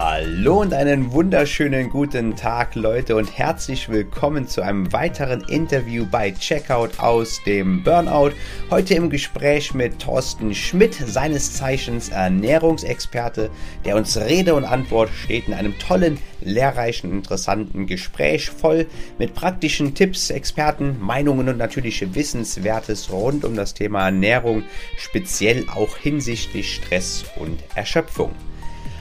Hallo und einen wunderschönen guten Tag, Leute, und herzlich willkommen zu einem weiteren Interview bei Checkout aus dem Burnout. Heute im Gespräch mit Thorsten Schmidt, seines Zeichens Ernährungsexperte, der uns Rede und Antwort steht in einem tollen, lehrreichen, interessanten Gespräch voll mit praktischen Tipps, Experten, Meinungen und natürlich Wissenswertes rund um das Thema Ernährung, speziell auch hinsichtlich Stress und Erschöpfung.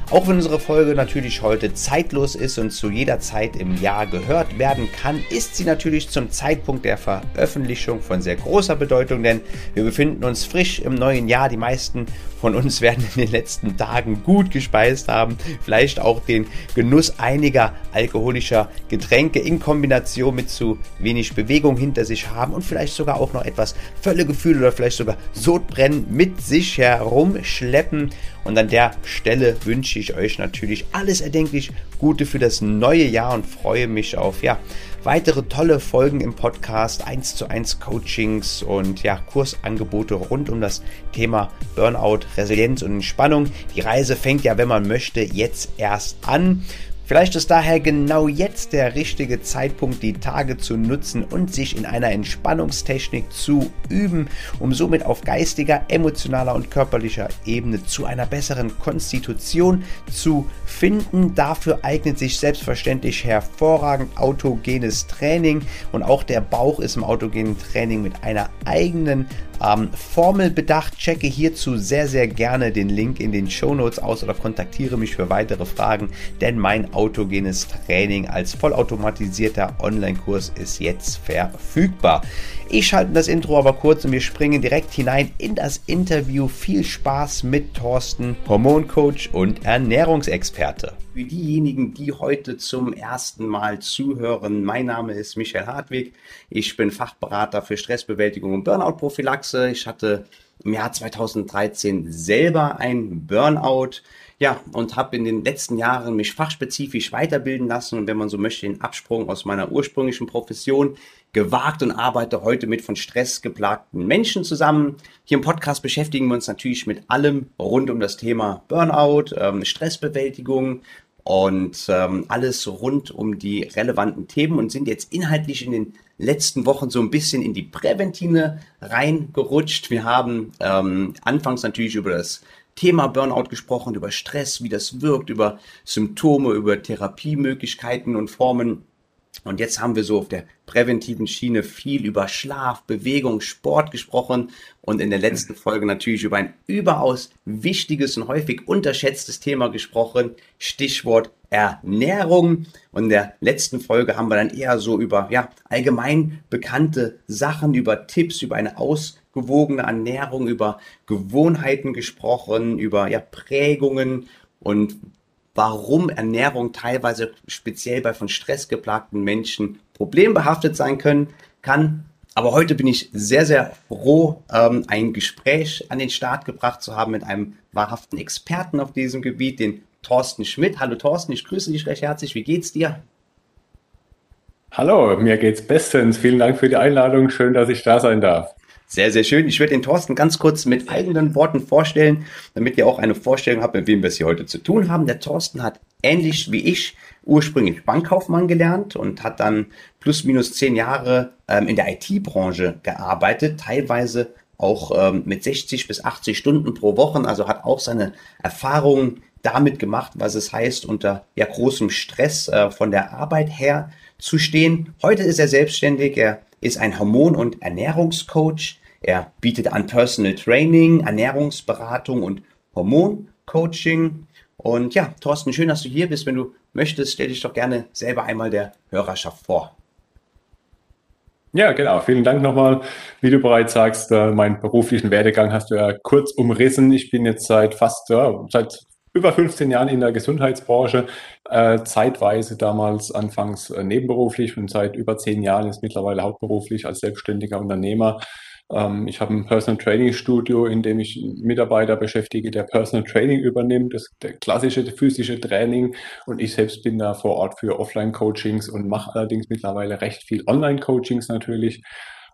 Auch wenn unsere Folge natürlich heute zeitlos ist und zu jeder Zeit im Jahr gehört werden kann, ist sie natürlich zum Zeitpunkt der Veröffentlichung von sehr großer Bedeutung, denn wir befinden uns frisch im neuen Jahr. Die meisten von uns werden in den letzten Tagen gut gespeist haben, vielleicht auch den Genuss einiger alkoholischer Getränke in Kombination mit zu wenig Bewegung hinter sich haben und vielleicht sogar auch noch etwas Völlegefühl oder vielleicht sogar Sodbrennen mit sich herumschleppen. Und an der Stelle wünsche ich euch natürlich alles erdenklich Gute für das neue Jahr und freue mich auf ja, weitere tolle Folgen im Podcast, 1 zu 1 Coachings und ja, Kursangebote rund um das Thema Burnout, Resilienz und Entspannung. Die Reise fängt ja, wenn man möchte, jetzt erst an. Vielleicht ist daher genau jetzt der richtige Zeitpunkt, die Tage zu nutzen und sich in einer Entspannungstechnik zu üben, um somit auf geistiger, emotionaler und körperlicher Ebene zu einer besseren Konstitution zu finden. Dafür eignet sich selbstverständlich hervorragend autogenes Training und auch der Bauch ist im autogenen Training mit einer eigenen ähm, Formel bedacht. Checke hierzu sehr, sehr gerne den Link in den Show Notes aus oder kontaktiere mich für weitere Fragen, denn mein autogenes Training als vollautomatisierter Online-Kurs ist jetzt verfügbar. Ich schalte das Intro aber kurz und wir springen direkt hinein in das Interview. Viel Spaß mit Thorsten, Hormoncoach und Ernährungsexperte. Für diejenigen, die heute zum ersten Mal zuhören, mein Name ist Michael Hartwig. Ich bin Fachberater für Stressbewältigung und Burnout-Prophylaxe. Ich hatte im Jahr 2013 selber ein Burnout. Ja, und habe in den letzten Jahren mich fachspezifisch weiterbilden lassen und wenn man so möchte, den Absprung aus meiner ursprünglichen Profession gewagt und arbeite heute mit von Stress geplagten Menschen zusammen. Hier im Podcast beschäftigen wir uns natürlich mit allem rund um das Thema Burnout, ähm, Stressbewältigung, und ähm, alles rund um die relevanten Themen und sind jetzt inhaltlich in den letzten Wochen so ein bisschen in die Präventine reingerutscht. Wir haben ähm, anfangs natürlich über das Thema Burnout gesprochen, über Stress, wie das wirkt, über Symptome, über Therapiemöglichkeiten und Formen. Und jetzt haben wir so auf der präventiven Schiene viel über Schlaf, Bewegung, Sport gesprochen und in der letzten Folge natürlich über ein überaus wichtiges und häufig unterschätztes Thema gesprochen, Stichwort Ernährung. Und in der letzten Folge haben wir dann eher so über ja, allgemein bekannte Sachen, über Tipps, über eine ausgewogene Ernährung, über Gewohnheiten gesprochen, über ja, Prägungen und warum Ernährung teilweise speziell bei von Stress geplagten Menschen problembehaftet sein können, kann. Aber heute bin ich sehr, sehr froh, ähm, ein Gespräch an den Start gebracht zu haben mit einem wahrhaften Experten auf diesem Gebiet, den Thorsten Schmidt. Hallo Thorsten, ich grüße dich recht herzlich. Wie geht's dir? Hallo, mir geht's bestens. Vielen Dank für die Einladung. Schön, dass ich da sein darf. Sehr, sehr schön. Ich werde den Thorsten ganz kurz mit eigenen Worten vorstellen, damit ihr auch eine Vorstellung habt, mit wem wir es hier heute zu tun haben. Der Thorsten hat ähnlich wie ich ursprünglich Bankkaufmann gelernt und hat dann plus minus zehn Jahre ähm, in der IT-Branche gearbeitet, teilweise auch ähm, mit 60 bis 80 Stunden pro Woche, also hat auch seine Erfahrungen damit gemacht, was es heißt, unter ja, großem Stress äh, von der Arbeit her zu stehen. Heute ist er selbstständig, er ist ein Hormon- und Ernährungscoach. Er bietet an Personal Training, Ernährungsberatung und Hormoncoaching. Und ja, Thorsten, schön, dass du hier bist. Wenn du möchtest, stell dich doch gerne selber einmal der Hörerschaft vor. Ja, genau. Vielen Dank nochmal. Wie du bereits sagst, äh, meinen beruflichen Werdegang hast du ja kurz umrissen. Ich bin jetzt seit fast, ja, seit über 15 Jahren in der Gesundheitsbranche, äh, zeitweise damals anfangs äh, nebenberuflich und seit über zehn Jahren ist mittlerweile hauptberuflich als selbstständiger Unternehmer Ähm, ich habe ein Personal Training Studio, in dem ich Mitarbeiter beschäftige, der Personal Training übernimmt, das klassische physische Training. Und ich selbst bin da vor Ort für Offline-Coachings und mache allerdings mittlerweile recht viel Online-Coachings natürlich.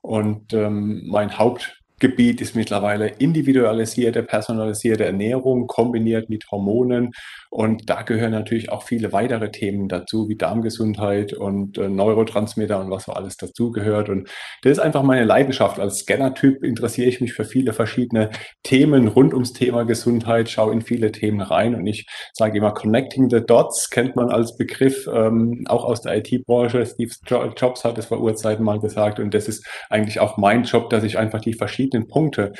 Und ähm, mein Haupt Gebiet ist mittlerweile individualisierte, personalisierte Ernährung kombiniert mit Hormonen. Und da gehören natürlich auch viele weitere Themen dazu, wie Darmgesundheit und äh, Neurotransmitter und was so alles dazugehört. Und das ist einfach meine Leidenschaft. Als Scanner-Typ interessiere ich mich für viele verschiedene Themen rund ums Thema Gesundheit, schaue in viele Themen rein. Und ich sage immer, Connecting the Dots kennt man als Begriff ähm, auch aus der IT-Branche. Steve Jobs hat es vor Urzeiten mal gesagt. Und das ist eigentlich auch mein Job, dass ich einfach die verschiedenen verschiedenen Punkte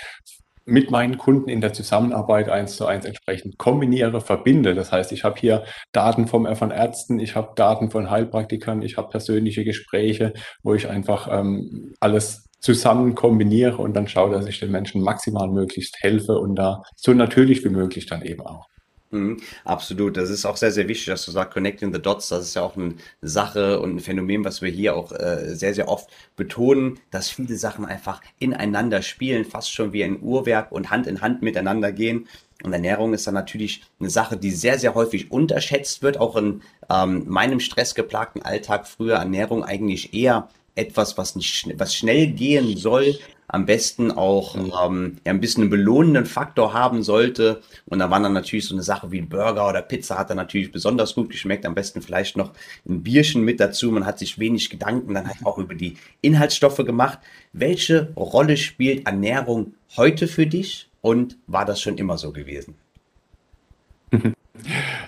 mit meinen Kunden in der Zusammenarbeit eins zu eins entsprechend kombiniere, verbinde. Das heißt, ich habe hier Daten vom, von Ärzten, ich habe Daten von Heilpraktikern, ich habe persönliche Gespräche, wo ich einfach ähm, alles zusammen kombiniere und dann schaue, dass ich den Menschen maximal möglichst helfe und da so natürlich wie möglich dann eben auch. Mhm, absolut. Das ist auch sehr, sehr wichtig, dass du sagst, Connecting the Dots. Das ist ja auch eine Sache und ein Phänomen, was wir hier auch äh, sehr, sehr oft betonen, dass viele Sachen einfach ineinander spielen, fast schon wie ein Uhrwerk und Hand in Hand miteinander gehen. Und Ernährung ist dann natürlich eine Sache, die sehr, sehr häufig unterschätzt wird. Auch in ähm, meinem stressgeplagten Alltag früher Ernährung eigentlich eher etwas, was nicht was schnell gehen soll, am besten auch ähm, ja, ein bisschen einen belohnenden Faktor haben sollte. Und da waren dann natürlich so eine Sache wie Burger oder Pizza hat dann natürlich besonders gut geschmeckt. Am besten vielleicht noch ein Bierchen mit dazu. Man hat sich wenig Gedanken dann halt auch über die Inhaltsstoffe gemacht. Welche Rolle spielt Ernährung heute für dich und war das schon immer so gewesen?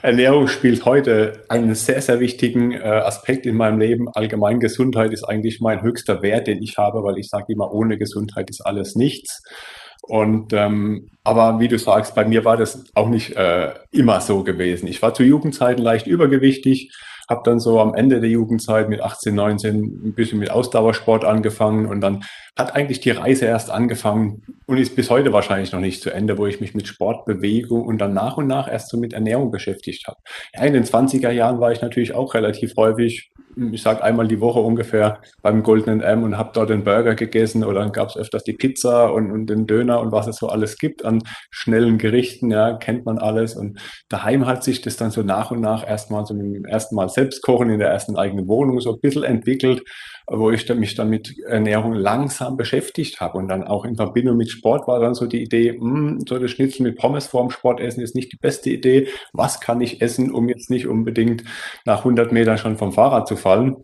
Ernährung spielt heute einen sehr, sehr wichtigen äh, Aspekt in meinem Leben. Allgemein Gesundheit ist eigentlich mein höchster Wert, den ich habe, weil ich sage immer, ohne Gesundheit ist alles nichts. Und ähm, aber wie du sagst, bei mir war das auch nicht äh, immer so gewesen. Ich war zu Jugendzeiten leicht übergewichtig, habe dann so am Ende der Jugendzeit mit 18, 19 ein bisschen mit Ausdauersport angefangen und dann hat eigentlich die Reise erst angefangen und ist bis heute wahrscheinlich noch nicht zu Ende, wo ich mich mit Sport, Bewegung und dann nach und nach erst so mit Ernährung beschäftigt habe. Ja, in den 20er Jahren war ich natürlich auch relativ häufig ich sag einmal die Woche ungefähr beim Goldenen M und habe dort den Burger gegessen oder dann gab es öfters die Pizza und, und den Döner und was es so alles gibt an schnellen Gerichten, ja, kennt man alles. Und daheim hat sich das dann so nach und nach erstmal so mit dem ersten Mal selbst kochen in der ersten eigenen Wohnung so ein bisschen entwickelt wo ich mich dann mit Ernährung langsam beschäftigt habe. Und dann auch in Verbindung mit Sport war dann so die Idee, mh, hm, so das Schnitzel mit Pommes vorm Sport essen ist nicht die beste Idee. Was kann ich essen, um jetzt nicht unbedingt nach 100 Metern schon vom Fahrrad zu fallen?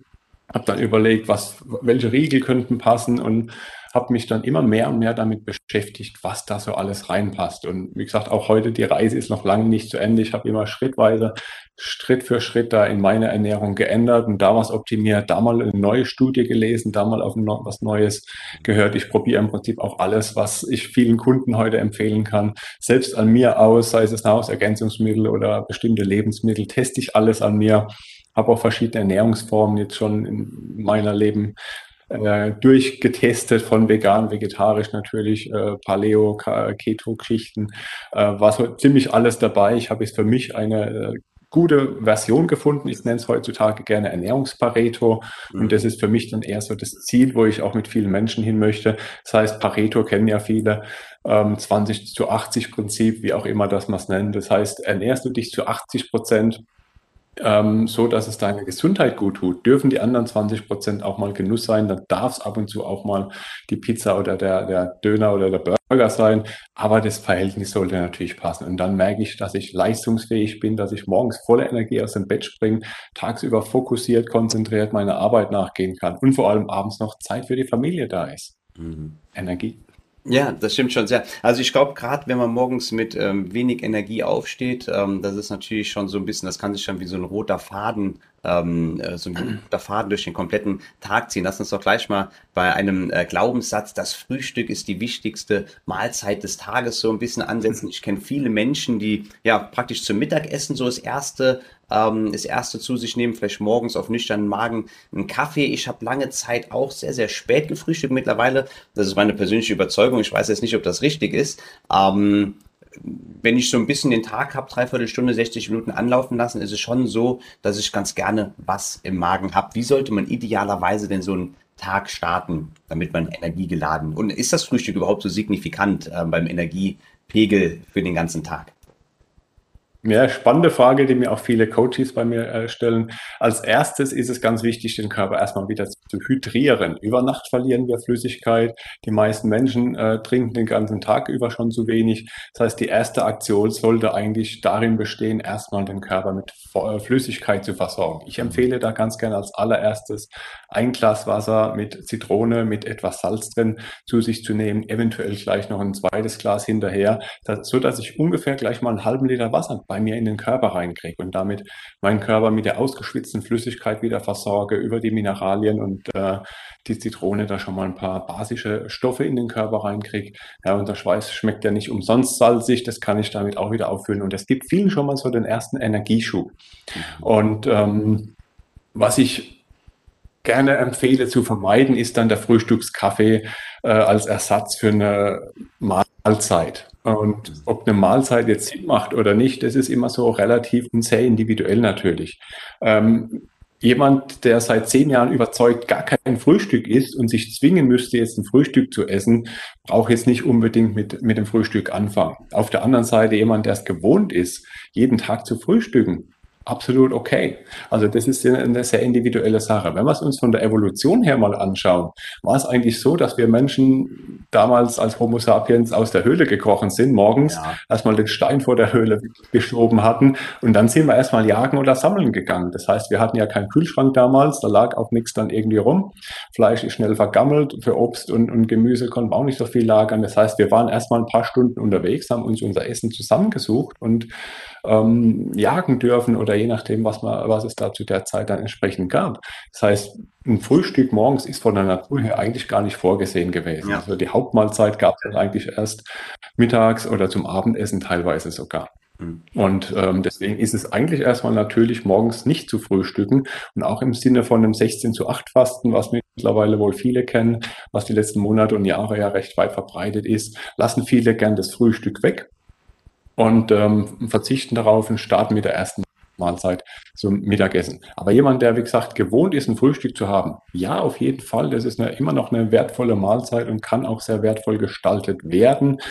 Habe dann überlegt, was, welche Riegel könnten passen und habe mich dann immer mehr und mehr damit beschäftigt, was da so alles reinpasst. Und wie gesagt, auch heute, die Reise ist noch lange nicht zu Ende. Ich habe immer schrittweise, Schritt für Schritt da in meine Ernährung geändert und da was optimiert, da mal eine neue Studie gelesen, da mal auf was Neues gehört. Ich probiere im Prinzip auch alles, was ich vielen Kunden heute empfehlen kann, selbst an mir aus, sei es Nahrungsergänzungsmittel oder bestimmte Lebensmittel, teste ich alles an mir habe auch verschiedene Ernährungsformen jetzt schon in meiner Leben äh, durchgetestet von vegan, vegetarisch natürlich, äh, Paleo, Keto-Geschichten, äh, war so ziemlich alles dabei. Ich habe jetzt für mich eine äh, gute Version gefunden. Ich nenne es heutzutage gerne Ernährungspareto. Und mhm. das ist für mich dann eher so das Ziel, wo ich auch mit vielen Menschen hin möchte. Das heißt, Pareto kennen ja viele, ähm, 20 zu 80 Prinzip, wie auch immer das man es nennt. Das heißt, ernährst du dich zu 80 Prozent ähm, so dass es deiner Gesundheit gut tut, dürfen die anderen 20 Prozent auch mal Genuss sein. Dann darf es ab und zu auch mal die Pizza oder der, der Döner oder der Burger sein. Aber das Verhältnis sollte natürlich passen. Und dann merke ich, dass ich leistungsfähig bin, dass ich morgens voller Energie aus dem Bett springe, tagsüber fokussiert, konzentriert meiner Arbeit nachgehen kann und vor allem abends noch Zeit für die Familie da ist. Mhm. Energie. Ja, das stimmt schon sehr. Also ich glaube, gerade wenn man morgens mit ähm, wenig Energie aufsteht, ähm, das ist natürlich schon so ein bisschen, das kann sich schon wie so ein roter Faden ähm, äh, so ein guter Faden durch den kompletten Tag ziehen. Lass uns doch gleich mal bei einem äh, Glaubenssatz, das Frühstück ist die wichtigste Mahlzeit des Tages, so ein bisschen ansetzen. Ich kenne viele Menschen, die ja praktisch zum Mittagessen so das erste ähm, das erste zu sich nehmen, vielleicht morgens auf nüchternen Magen einen Kaffee. Ich habe lange Zeit auch sehr, sehr spät gefrühstückt mittlerweile. Das ist meine persönliche Überzeugung. Ich weiß jetzt nicht, ob das richtig ist. Ähm, wenn ich so ein bisschen den Tag habe, dreiviertel Stunde, 60 Minuten anlaufen lassen, ist es schon so, dass ich ganz gerne was im Magen habe. Wie sollte man idealerweise denn so einen Tag starten, damit man energiegeladen. Und ist das Frühstück überhaupt so signifikant äh, beim Energiepegel für den ganzen Tag? Ja, spannende Frage, die mir auch viele Coaches bei mir äh, stellen. Als erstes ist es ganz wichtig, den Körper erstmal wieder zu hydrieren. Über Nacht verlieren wir Flüssigkeit. Die meisten Menschen äh, trinken den ganzen Tag über schon zu wenig. Das heißt, die erste Aktion sollte eigentlich darin bestehen, erstmal den Körper mit äh, Flüssigkeit zu versorgen. Ich empfehle da ganz gerne als allererstes ein Glas Wasser mit Zitrone, mit etwas Salz drin zu sich zu nehmen, eventuell gleich noch ein zweites Glas hinterher, so dass ich ungefähr gleich mal einen halben Liter Wasser bei mir in den Körper reinkriege und damit meinen Körper mit der ausgeschwitzten Flüssigkeit wieder versorge über die Mineralien und äh, die Zitrone da schon mal ein paar basische Stoffe in den Körper reinkriege. Ja, und der Schweiß schmeckt ja nicht umsonst salzig, das kann ich damit auch wieder auffüllen und es gibt vielen schon mal so den ersten Energieschub. Mhm. Und ähm, was ich gerne empfehle zu vermeiden, ist dann der Frühstückskaffee äh, als Ersatz für eine Mahlzeit. Und ob eine Mahlzeit jetzt Sinn macht oder nicht, das ist immer so relativ und sehr individuell natürlich. Ähm, jemand, der seit zehn Jahren überzeugt gar kein Frühstück isst und sich zwingen müsste, jetzt ein Frühstück zu essen, braucht jetzt nicht unbedingt mit, mit dem Frühstück anfangen. Auf der anderen Seite jemand, der es gewohnt ist, jeden Tag zu frühstücken, absolut okay. Also das ist eine sehr individuelle Sache. Wenn wir es uns von der Evolution her mal anschauen, war es eigentlich so, dass wir Menschen damals als Homo sapiens aus der Höhle gekrochen sind, morgens ja. erstmal den Stein vor der Höhle geschoben hatten und dann sind wir erstmal jagen oder sammeln gegangen. Das heißt, wir hatten ja keinen Kühlschrank damals, da lag auch nichts dann irgendwie rum. Fleisch ist schnell vergammelt, für Obst und, und Gemüse konnten wir auch nicht so viel lagern. Das heißt, wir waren erstmal ein paar Stunden unterwegs, haben uns unser Essen zusammengesucht und ähm, jagen dürfen oder je nachdem, was, man, was es da zu der Zeit dann entsprechend gab. Das heißt, ein Frühstück morgens ist von der Natur her eigentlich gar nicht vorgesehen gewesen. Ja. Also die Hauptmahlzeit gab es dann eigentlich erst mittags oder zum Abendessen teilweise sogar. Mhm. Und ähm, deswegen ist es eigentlich erstmal natürlich, morgens nicht zu frühstücken. Und auch im Sinne von einem 16 zu 8 Fasten, was mittlerweile wohl viele kennen, was die letzten Monate und Jahre ja recht weit verbreitet ist, lassen viele gern das Frühstück weg und ähm, verzichten darauf und starten mit der ersten Mahlzeit zum Mittagessen. Aber jemand, der, wie gesagt, gewohnt ist, ein Frühstück zu haben, ja, auf jeden Fall, das ist eine, immer noch eine wertvolle Mahlzeit und kann auch sehr wertvoll gestaltet werden,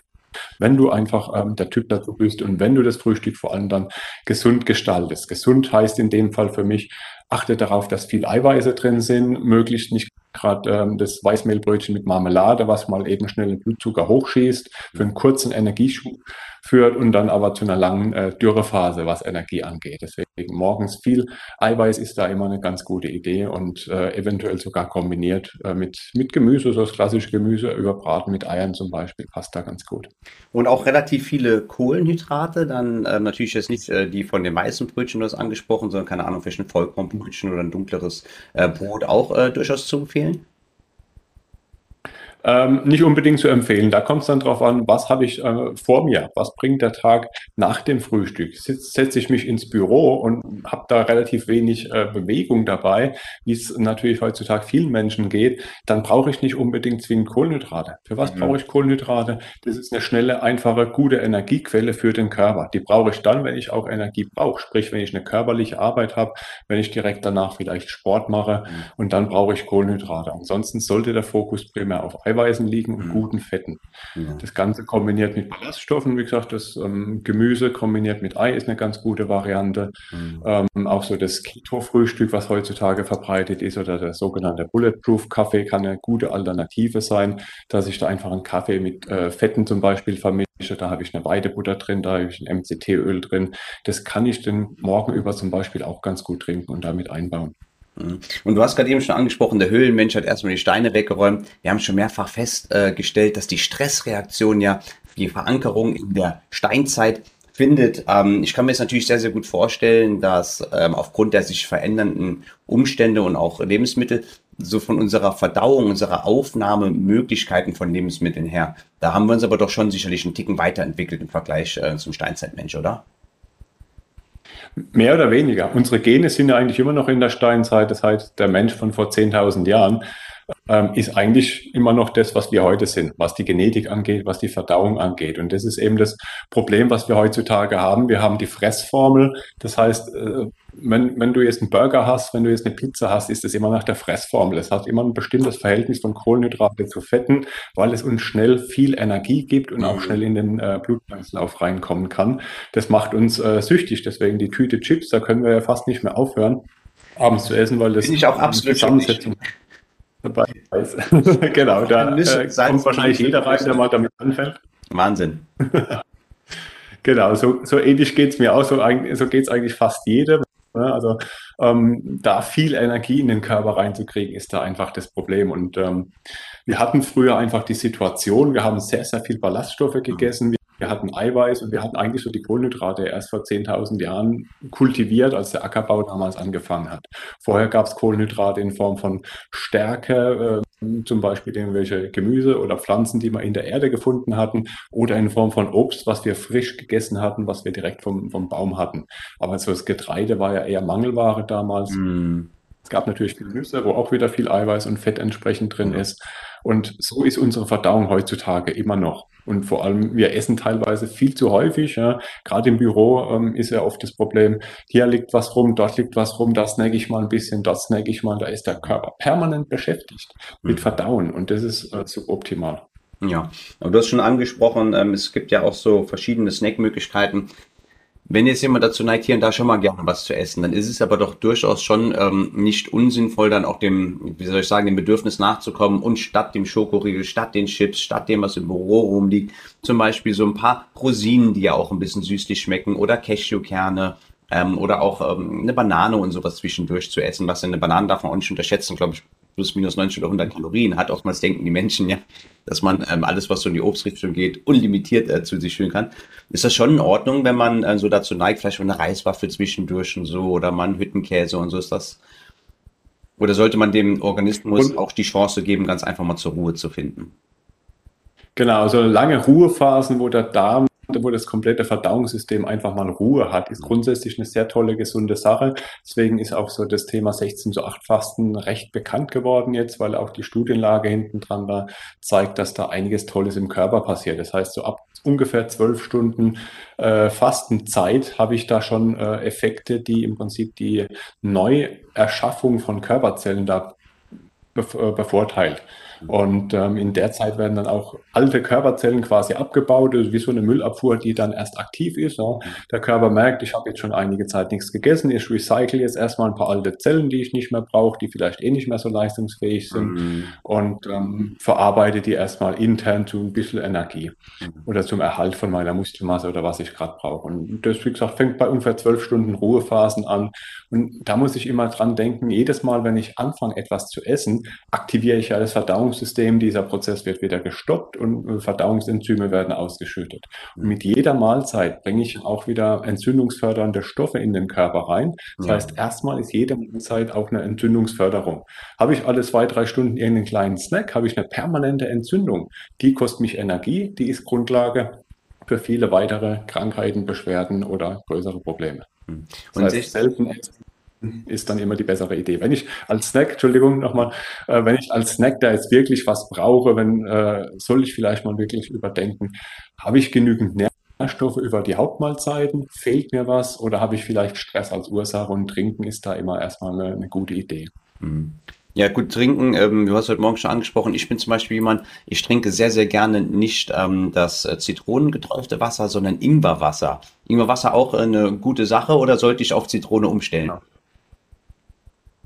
wenn du einfach ähm, der Typ dazu bist und wenn du das Frühstück vor allem dann gesund gestaltest. Gesund heißt in dem Fall für mich, achte darauf, dass viel Eiweiße drin sind, möglichst nicht gerade ähm, das Weißmehlbrötchen mit Marmelade, was mal eben schnell den Blutzucker hochschießt, für einen kurzen Energieschub führt und dann aber zu einer langen äh, Dürrephase, was Energie angeht. Deswegen morgens viel Eiweiß ist da immer eine ganz gute Idee und äh, eventuell sogar kombiniert äh, mit, mit Gemüse, so das klassische Gemüse überbraten mit Eiern zum Beispiel, passt da ganz gut. Und auch relativ viele Kohlenhydrate, dann äh, natürlich jetzt nicht äh, die von den Weißenbrötchen, du hast angesprochen, sondern keine Ahnung, vielleicht ein Vollkornbrötchen oder ein dunkleres äh, Brot auch durchaus zu empfehlen. Okay Ähm, nicht unbedingt zu empfehlen. Da kommt es dann drauf an, was habe ich äh, vor mir? Was bringt der Tag nach dem Frühstück? Setze ich mich ins Büro und habe da relativ wenig äh, Bewegung dabei, wie es natürlich heutzutage vielen Menschen geht, dann brauche ich nicht unbedingt zwingend Kohlenhydrate. Für was mhm. brauche ich Kohlenhydrate? Das ist eine schnelle, einfache, gute Energiequelle für den Körper. Die brauche ich dann, wenn ich auch Energie brauche. Sprich, wenn ich eine körperliche Arbeit habe, wenn ich direkt danach vielleicht Sport mache mhm. und dann brauche ich Kohlenhydrate. Ansonsten sollte der Fokus primär auf Eiweißen liegen und mhm. guten Fetten. Ja. Das Ganze kombiniert mit Ballaststoffen, wie gesagt, das ähm, Gemüse kombiniert mit Ei ist eine ganz gute Variante. Mhm. Ähm, auch so das Keto-Frühstück, was heutzutage verbreitet ist, oder der sogenannte Bulletproof-Kaffee kann eine gute Alternative sein, dass ich da einfach einen Kaffee mit äh, Fetten zum Beispiel vermische. Da habe ich eine Weidebutter drin, da habe ich ein MCT-Öl drin. Das kann ich den Morgen über zum Beispiel auch ganz gut trinken und damit einbauen. Mhm. Und du hast gerade eben schon angesprochen, der Höhlenmensch hat erstmal die Steine weggeräumt. Wir haben schon mehrfach festgestellt, dass die Stressreaktion ja die Verankerung in der Steinzeit findet. Ähm, ich kann mir jetzt natürlich sehr, sehr gut vorstellen, dass ähm, aufgrund der sich verändernden Umstände und auch Lebensmittel so von unserer Verdauung, unserer Aufnahmemöglichkeiten von Lebensmitteln her, da haben wir uns aber doch schon sicherlich einen Ticken weiterentwickelt im Vergleich äh, zum Steinzeitmensch, oder? Mehr oder weniger. Unsere Gene sind ja eigentlich immer noch in der Steinzeit, das heißt der Mensch von vor 10.000 Jahren. Ähm, ist eigentlich immer noch das, was wir heute sind, was die Genetik angeht, was die Verdauung angeht. Und das ist eben das Problem, was wir heutzutage haben. Wir haben die Fressformel. Das heißt, äh, wenn, wenn du jetzt einen Burger hast, wenn du jetzt eine Pizza hast, ist es immer nach der Fressformel. Es hat immer ein bestimmtes Verhältnis von Kohlenhydrate zu Fetten, weil es uns schnell viel Energie gibt und auch mhm. schnell in den äh, Blutkreislauf reinkommen kann. Das macht uns äh, süchtig. Deswegen die Tüte Chips, da können wir ja fast nicht mehr aufhören, abends zu essen, weil das Bin ich auch absolut Zusammensetzung ist. genau, da äh, kommt wahrscheinlich jeder rein, der mal damit anfängt. Wahnsinn. genau, so, so ähnlich geht's mir auch. So, so geht's eigentlich fast jedem. Ne? Also ähm, da viel Energie in den Körper reinzukriegen, ist da einfach das Problem. Und ähm, wir hatten früher einfach die Situation, wir haben sehr, sehr viel Ballaststoffe gegessen. Wir hatten Eiweiß und wir hatten eigentlich so die Kohlenhydrate erst vor 10.000 Jahren kultiviert, als der Ackerbau damals angefangen hat. Vorher gab es Kohlenhydrate in Form von Stärke, äh, zum Beispiel irgendwelche Gemüse oder Pflanzen, die wir in der Erde gefunden hatten, oder in Form von Obst, was wir frisch gegessen hatten, was wir direkt vom, vom Baum hatten. Aber so das Getreide war ja eher Mangelware damals. Mm. Es gab natürlich Nüsse, wo auch wieder viel Eiweiß und Fett entsprechend drin ja. ist. Und so ist unsere Verdauung heutzutage immer noch. Und vor allem, wir essen teilweise viel zu häufig. Ja. Gerade im Büro ähm, ist ja oft das Problem, hier liegt was rum, dort liegt was rum, da snacke ich mal ein bisschen, dort snacke ich mal. Da ist der Körper permanent beschäftigt mit hm. Verdauen und das ist äh, suboptimal. Ja, aber du hast schon angesprochen, ähm, es gibt ja auch so verschiedene Snackmöglichkeiten. Wenn jetzt jemand dazu neigt, hier und da schon mal gerne was zu essen, dann ist es aber doch durchaus schon ähm, nicht unsinnvoll, dann auch dem, wie soll ich sagen, dem Bedürfnis nachzukommen und statt dem Schokoriegel, statt den Chips, statt dem, was im Büro rumliegt, zum Beispiel so ein paar Rosinen, die ja auch ein bisschen süßlich schmecken oder Cashewkerne ähm, oder auch ähm, eine Banane und sowas zwischendurch zu essen. Was eine Banane darf man auch nicht unterschätzen, glaube ich, plus minus 90 oder 100 Kalorien hat. Oftmals denken die Menschen ja, dass man ähm, alles, was so in die Obstrichtung geht, unlimitiert äh, zu sich führen kann. Ist das schon in Ordnung, wenn man äh, so dazu neigt, vielleicht eine Reiswaffel zwischendurch und so oder mal einen Hüttenkäse und so ist das? Oder sollte man dem Organismus und, auch die Chance geben, ganz einfach mal zur Ruhe zu finden? Genau, so lange Ruhephasen, wo der Darm wo das komplette Verdauungssystem einfach mal Ruhe hat, ist grundsätzlich eine sehr tolle, gesunde Sache. Deswegen ist auch so das Thema 16 zu 8 Fasten recht bekannt geworden jetzt, weil auch die Studienlage hinten dran da zeigt, dass da einiges Tolles im Körper passiert. Das heißt, so ab ungefähr zwölf Stunden äh, Fastenzeit habe ich da schon äh, Effekte, die im Prinzip die Neuerschaffung von Körperzellen da äh, bevorteilt. Und ähm, in der Zeit werden dann auch alte Körperzellen quasi abgebaut, also wie so eine Müllabfuhr, die dann erst aktiv ist. Ja. Der Körper merkt, ich habe jetzt schon einige Zeit nichts gegessen, ich recycle jetzt erstmal ein paar alte Zellen, die ich nicht mehr brauche, die vielleicht eh nicht mehr so leistungsfähig sind mhm. und ähm, verarbeite die erstmal intern zu ein bisschen Energie mhm. oder zum Erhalt von meiner Muskelmasse oder was ich gerade brauche. Und das, wie gesagt, fängt bei ungefähr zwölf Stunden Ruhephasen an. Und da muss ich immer dran denken, jedes Mal, wenn ich anfange, etwas zu essen, aktiviere ich ja das Verdauungssystem dieser Prozess wird wieder gestoppt und äh, Verdauungsenzyme werden ausgeschüttet. Und mit jeder Mahlzeit bringe ich auch wieder entzündungsfördernde Stoffe in den Körper rein. Das ja. heißt, erstmal ist jede Mahlzeit auch eine Entzündungsförderung. Habe ich alle zwei, drei Stunden irgendeinen kleinen Snack, habe ich eine permanente Entzündung. Die kostet mich Energie, die ist Grundlage für viele weitere Krankheiten, Beschwerden oder größere Probleme. Hm. Das und heißt, selten essen ist dann immer die bessere Idee. Wenn ich als Snack, Entschuldigung nochmal, äh, wenn ich als Snack da jetzt wirklich was brauche, wenn äh, soll ich vielleicht mal wirklich überdenken, habe ich genügend Nährstoffe über die Hauptmahlzeiten? Fehlt mir was oder habe ich vielleicht Stress als Ursache und Trinken ist da immer erstmal eine, eine gute Idee. Mhm. Ja, gut, trinken, ähm, du hast heute Morgen schon angesprochen, ich bin zum Beispiel jemand, ich trinke sehr, sehr gerne nicht ähm, das äh, zitronengeträufte Wasser, sondern Ingwerwasser. Ingwerwasser auch eine gute Sache oder sollte ich auf Zitrone umstellen? Genau.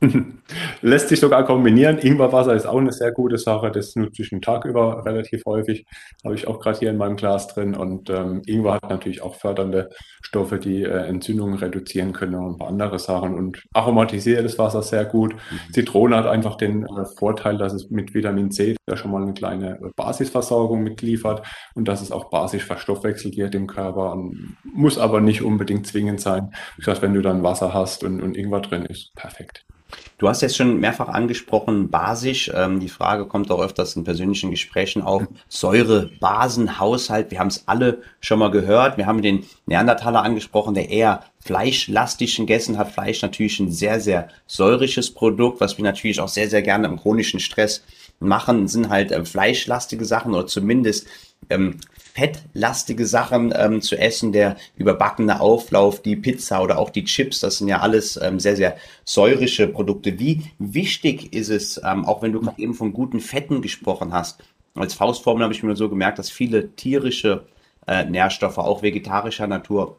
Lässt sich sogar kombinieren. Ingwerwasser ist auch eine sehr gute Sache. Das nutze ich den Tag über relativ häufig. Habe ich auch gerade hier in meinem Glas drin. Und ähm, Ingwer hat natürlich auch fördernde Stoffe, die äh, Entzündungen reduzieren können und ein paar andere Sachen. Und aromatisiert das Wasser sehr gut. Mhm. Zitrone hat einfach den äh, Vorteil, dass es mit Vitamin C ja schon mal eine kleine Basisversorgung mitliefert und dass es auch basisch verstoffwechselt wird im Körper. Und muss aber nicht unbedingt zwingend sein. Das heißt, wenn du dann Wasser hast und, und Ingwer drin ist, perfekt. Du hast jetzt schon mehrfach angesprochen, basisch. Ähm, die Frage kommt auch öfters in persönlichen Gesprächen auf. Säure-Basen-Haushalt. Wir haben es alle schon mal gehört. Wir haben den Neandertaler angesprochen, der eher fleischlastig gegessen hat. Fleisch natürlich ein sehr, sehr säurisches Produkt, was wir natürlich auch sehr, sehr gerne im chronischen Stress machen, sind halt äh, fleischlastige Sachen oder zumindest ähm, fettlastige Sachen ähm, zu essen, der überbackene Auflauf, die Pizza oder auch die Chips, das sind ja alles ähm, sehr, sehr säurische Produkte. Wie wichtig ist es, ähm, auch wenn du gerade eben von guten Fetten gesprochen hast, als Faustformel habe ich mir so gemerkt, dass viele tierische äh, Nährstoffe, auch vegetarischer Natur,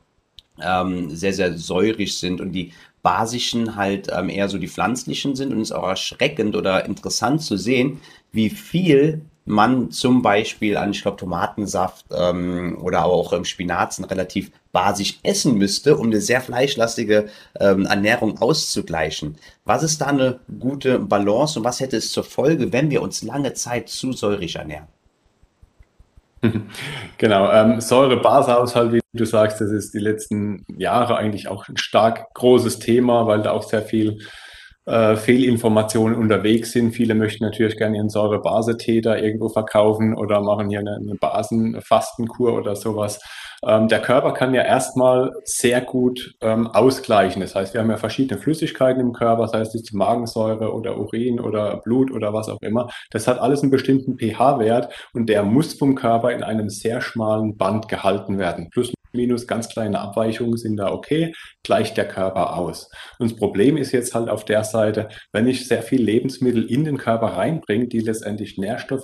ähm, sehr, sehr säurig sind und die basischen halt ähm, eher so die pflanzlichen sind und es ist auch erschreckend oder interessant zu sehen, wie viel man zum Beispiel an, ich glaube, Tomatensaft ähm, oder auch ähm, Spinazen relativ basisch essen müsste, um eine sehr fleischlastige ähm, Ernährung auszugleichen. Was ist da eine gute Balance und was hätte es zur Folge, wenn wir uns lange Zeit zu säurig ernähren? Genau, ähm, Säure-Base-Haushalt, wie du sagst, das ist die letzten Jahre eigentlich auch ein stark großes Thema, weil da auch sehr viel äh, Fehlinformationen unterwegs sind. Viele möchten natürlich gerne ihren Säure-Base-Tee da irgendwo verkaufen oder machen hier eine, eine Basenfastenkur oder sowas. Ähm, der Körper kann ja erstmal sehr gut ähm, ausgleichen. Das heißt, wir haben ja verschiedene Flüssigkeiten im Körper, sei es jetzt Magensäure oder Urin oder Blut oder was auch immer. Das hat alles einen bestimmten pH-Wert und der muss vom Körper in einem sehr schmalen Band gehalten werden. Plus minus ganz kleine Abweichungen sind da okay, gleicht der Körper aus. Und das Problem ist jetzt halt auf der Seite, wenn ich sehr viel Lebensmittel in den Körper reinbringe, die letztendlich Nährstoffe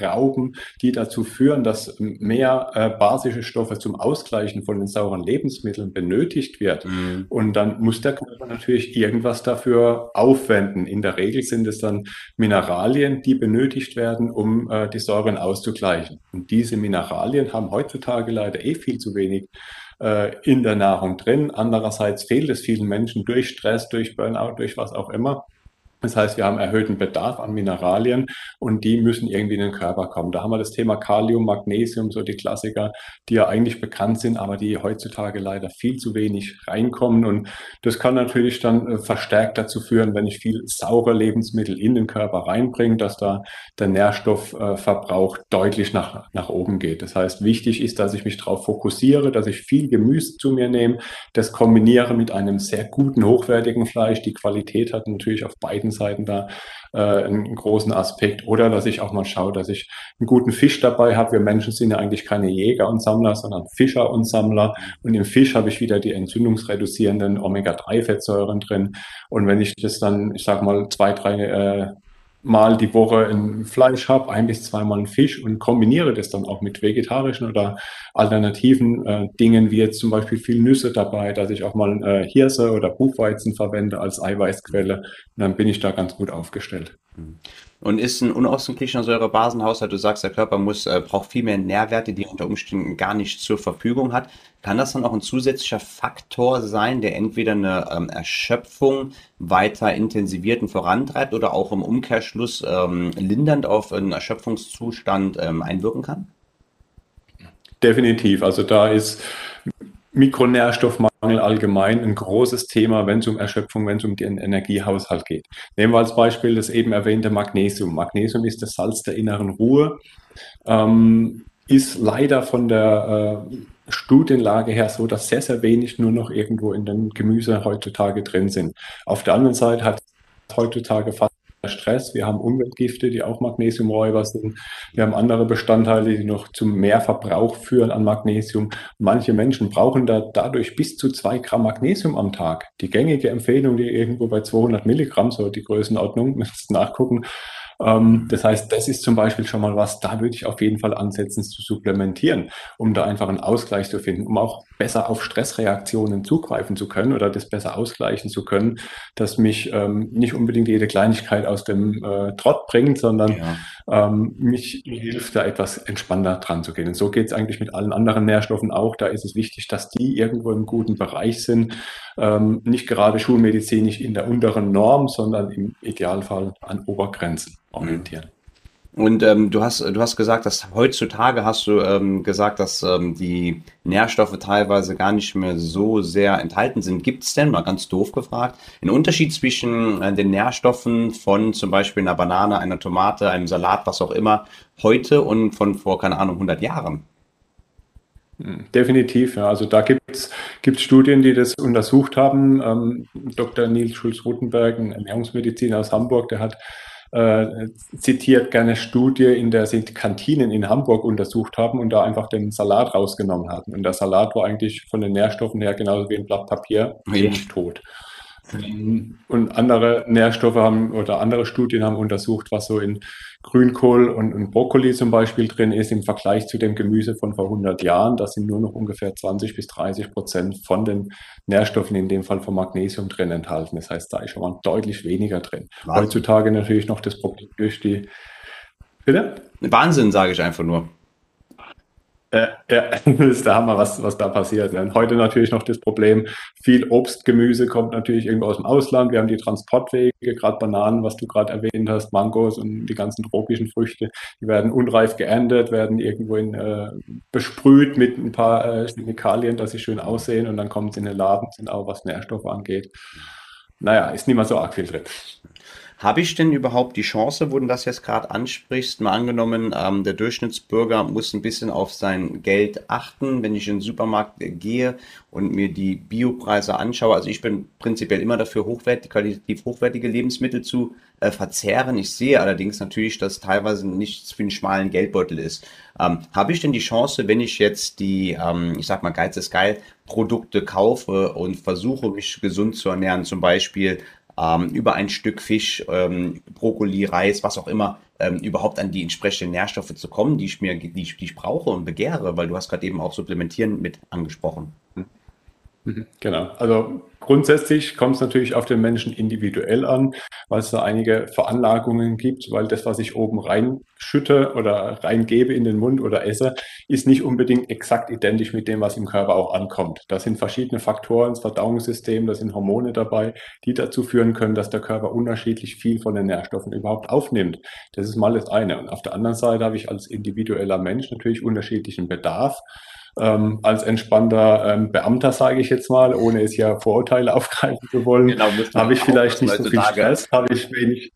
rauben, die dazu führen, dass mehr äh, basische Stoffe zum Ausgleichen von den sauren Lebensmitteln benötigt wird. Mhm. Und dann muss der Körper natürlich irgendwas dafür aufwenden. In der Regel sind es dann Mineralien, die benötigt werden, um äh, die Säuren auszugleichen. Und diese Mineralien haben heutzutage leider eh viel zu wenig äh, in der Nahrung drin. Andererseits fehlt es vielen Menschen durch Stress, durch Burnout, durch was auch immer. Das heißt, wir haben erhöhten Bedarf an Mineralien und die müssen irgendwie in den Körper kommen. Da haben wir das Thema Kalium, Magnesium, so die Klassiker, die ja eigentlich bekannt sind, aber die heutzutage leider viel zu wenig reinkommen. Und das kann natürlich dann äh, verstärkt dazu führen, wenn ich viel saure Lebensmittel in den Körper reinbringe, dass da der Nährstoffverbrauch deutlich nach, nach oben geht. Das heißt, wichtig ist, dass ich mich darauf fokussiere, dass ich viel Gemüse zu mir nehme, das kombiniere mit einem sehr guten, hochwertigen Fleisch. Die Qualität hat natürlich auf beiden Seiten da äh, einen großen Aspekt. Oder dass ich auch mal schaue, dass ich einen guten Fisch dabei habe. Wir Menschen sind ja eigentlich keine Jäger und Sammler, sondern Fischer und Sammler. Und im Fisch habe ich wieder die entzündungsreduzierenden Omega-3-Fettsäuren drin. Und wenn ich das dann, ich sage mal, zwei, drei äh, Mal die Woche ein Fleisch habe, ein bis zweimal ein Fisch und kombiniere das dann auch mit vegetarischen oder alternativen äh, Dingen, wie jetzt zum Beispiel viel Nüsse dabei, dass ich auch mal äh, Hirse oder Buchweizen verwende als Eiweißquelle. Dann bin ich da ganz gut aufgestellt. Und ist ein unausgeglichener Säurebasenhaushalt. Du sagst, der Körper muss, äh, braucht viel mehr Nährwerte, die er unter Umständen gar nicht zur Verfügung hat. Kann das dann auch ein zusätzlicher Faktor sein, der entweder eine ähm, Erschöpfung weiter intensiviert und vorantreibt oder auch im Umkehrschluss ähm, lindernd auf einen Erschöpfungszustand ähm, einwirken kann? Definitiv. Also da ist Mikronährstoffmangel allgemein ein großes Thema, wenn es um Erschöpfung, wenn es um den Energiehaushalt geht. Nehmen wir als Beispiel das eben erwähnte Magnesium. Magnesium ist das Salz der inneren Ruhe, ähm, ist leider von der äh, Studienlage her so, dass sehr, sehr wenig nur noch irgendwo in den Gemüse heutzutage drin sind. Auf der anderen Seite hat heutzutage fast Stress, wir haben Umweltgifte, die auch Magnesiumräuber sind, wir haben andere Bestandteile, die noch zum Mehrverbrauch führen an Magnesium. Manche Menschen brauchen da dadurch bis zu zwei Gramm Magnesium am Tag. Die gängige Empfehlung, die irgendwo bei 200 Milligramm, so die Größenordnung, müsst nachgucken, ähm, das heißt, das ist zum Beispiel schon mal was, da würde ich auf jeden Fall ansetzen zu supplementieren, um da einfach einen Ausgleich zu finden, um auch besser auf Stressreaktionen zugreifen zu können oder das besser ausgleichen zu können, dass mich ähm, nicht unbedingt jede Kleinigkeit aus dem äh, Trott bringt, sondern ja. Ähm, mich hilft, da etwas entspannter dran zu gehen. Und so geht es eigentlich mit allen anderen Nährstoffen auch. Da ist es wichtig, dass die irgendwo im guten Bereich sind, ähm, nicht gerade schulmedizinisch in der unteren Norm, sondern im Idealfall an Obergrenzen orientieren. Und ähm, du hast du hast gesagt, dass heutzutage hast du ähm, gesagt, dass ähm, die Nährstoffe teilweise gar nicht mehr so sehr enthalten sind. Gibt es denn mal ganz doof gefragt einen Unterschied zwischen äh, den Nährstoffen von zum Beispiel einer Banane, einer Tomate, einem Salat, was auch immer heute und von vor keine Ahnung 100 Jahren? Hm, definitiv, ja. Also da gibt es Studien, die das untersucht haben. Ähm, Dr. Nils Schulz-Rutenberg, ein Ernährungsmediziner aus Hamburg, der hat äh, zitiert gerne Studie, in der sie Kantinen in Hamburg untersucht haben und da einfach den Salat rausgenommen hatten. Und der Salat war eigentlich von den Nährstoffen her genauso wie ein Blatt Papier wenig tot. Und andere Nährstoffe haben oder andere Studien haben untersucht, was so in Grünkohl und, und, Brokkoli zum Beispiel drin ist im Vergleich zu dem Gemüse von vor 100 Jahren. Da sind nur noch ungefähr 20 bis 30 Prozent von den Nährstoffen, in dem Fall von Magnesium drin enthalten. Das heißt, da ist schon mal deutlich weniger drin. Wahnsinn. Heutzutage natürlich noch das Problem durch die. Bitte? Wahnsinn, sage ich einfach nur. Ja, ja, das ist der Hammer, was, was da passiert. Und heute natürlich noch das Problem, viel Obst, Gemüse kommt natürlich irgendwo aus dem Ausland. Wir haben die Transportwege, gerade Bananen, was du gerade erwähnt hast, Mangos und die ganzen tropischen Früchte, die werden unreif geerntet, werden irgendwo in, äh, besprüht mit ein paar äh, Chemikalien, dass sie schön aussehen und dann kommen sie in den Laden, sind auch was Nährstoffe angeht. Naja, ist nicht mal so arg viel drin. Habe ich denn überhaupt die Chance, wo du das jetzt gerade ansprichst, mal angenommen, ähm, der Durchschnittsbürger muss ein bisschen auf sein Geld achten, wenn ich in den Supermarkt gehe und mir die Biopreise anschaue. Also ich bin prinzipiell immer dafür, hochwertig, qualitativ hochwertige Lebensmittel zu äh, verzehren. Ich sehe allerdings natürlich, dass teilweise nichts für einen schmalen Geldbeutel ist. Ähm, Habe ich denn die Chance, wenn ich jetzt die, ähm, ich sag mal, Geiz ist geil, Produkte kaufe und versuche, mich gesund zu ernähren, zum Beispiel ähm, über ein Stück Fisch, ähm, Brokkoli, Reis, was auch immer, ähm, überhaupt an die entsprechenden Nährstoffe zu kommen, die ich mir, die ich, die ich brauche und begehre, weil du hast gerade eben auch Supplementieren mit angesprochen. Mhm, genau. Also grundsätzlich kommt es natürlich auf den Menschen individuell an, weil es da einige Veranlagungen gibt, weil das, was ich oben reinschütte oder reingebe in den Mund oder esse, ist nicht unbedingt exakt identisch mit dem, was im Körper auch ankommt. Da sind verschiedene Faktoren, das Verdauungssystem, da sind Hormone dabei, die dazu führen können, dass der Körper unterschiedlich viel von den Nährstoffen überhaupt aufnimmt. Das ist mal das eine. Und auf der anderen Seite habe ich als individueller Mensch natürlich unterschiedlichen Bedarf ähm, als entspannter ähm, Beamter, sage ich jetzt mal, ohne es ja Vorurteile aufgreifen zu wollen, genau, habe ich vielleicht nicht so viel Stress, habe ich wenig.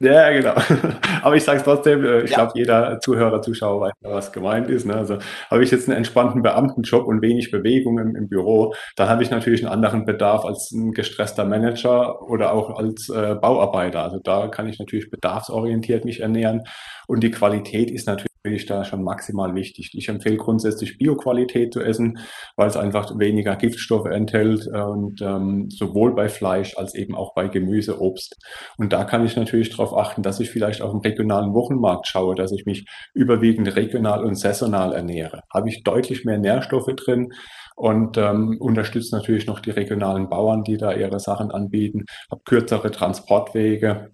Ja, genau. Aber ich sage es trotzdem, äh, ich ja. glaube, jeder Zuhörer, Zuschauer weiß, was gemeint ist. Ne? Also habe ich jetzt einen entspannten Beamtenjob und wenig Bewegung im, im, Büro, dann habe ich natürlich einen anderen Bedarf als ein gestresster Manager oder auch als äh, Bauarbeiter. Also da kann ich natürlich bedarfsorientiert mich ernähren und die Qualität ist natürlich ich da schon maximal wichtig. Ich empfehle grundsätzlich Bioqualität zu essen, weil es einfach weniger Giftstoffe enthält und ähm, sowohl bei Fleisch als eben auch bei Gemüse, Obst. Und da kann ich natürlich darauf achten, dass ich vielleicht auf dem regionalen Wochenmarkt schaue, dass ich mich überwiegend regional und saisonal ernähre. Habe ich deutlich mehr Nährstoffe drin, und ähm, unterstützt natürlich noch die regionalen Bauern, die da ihre Sachen anbieten, habe kürzere Transportwege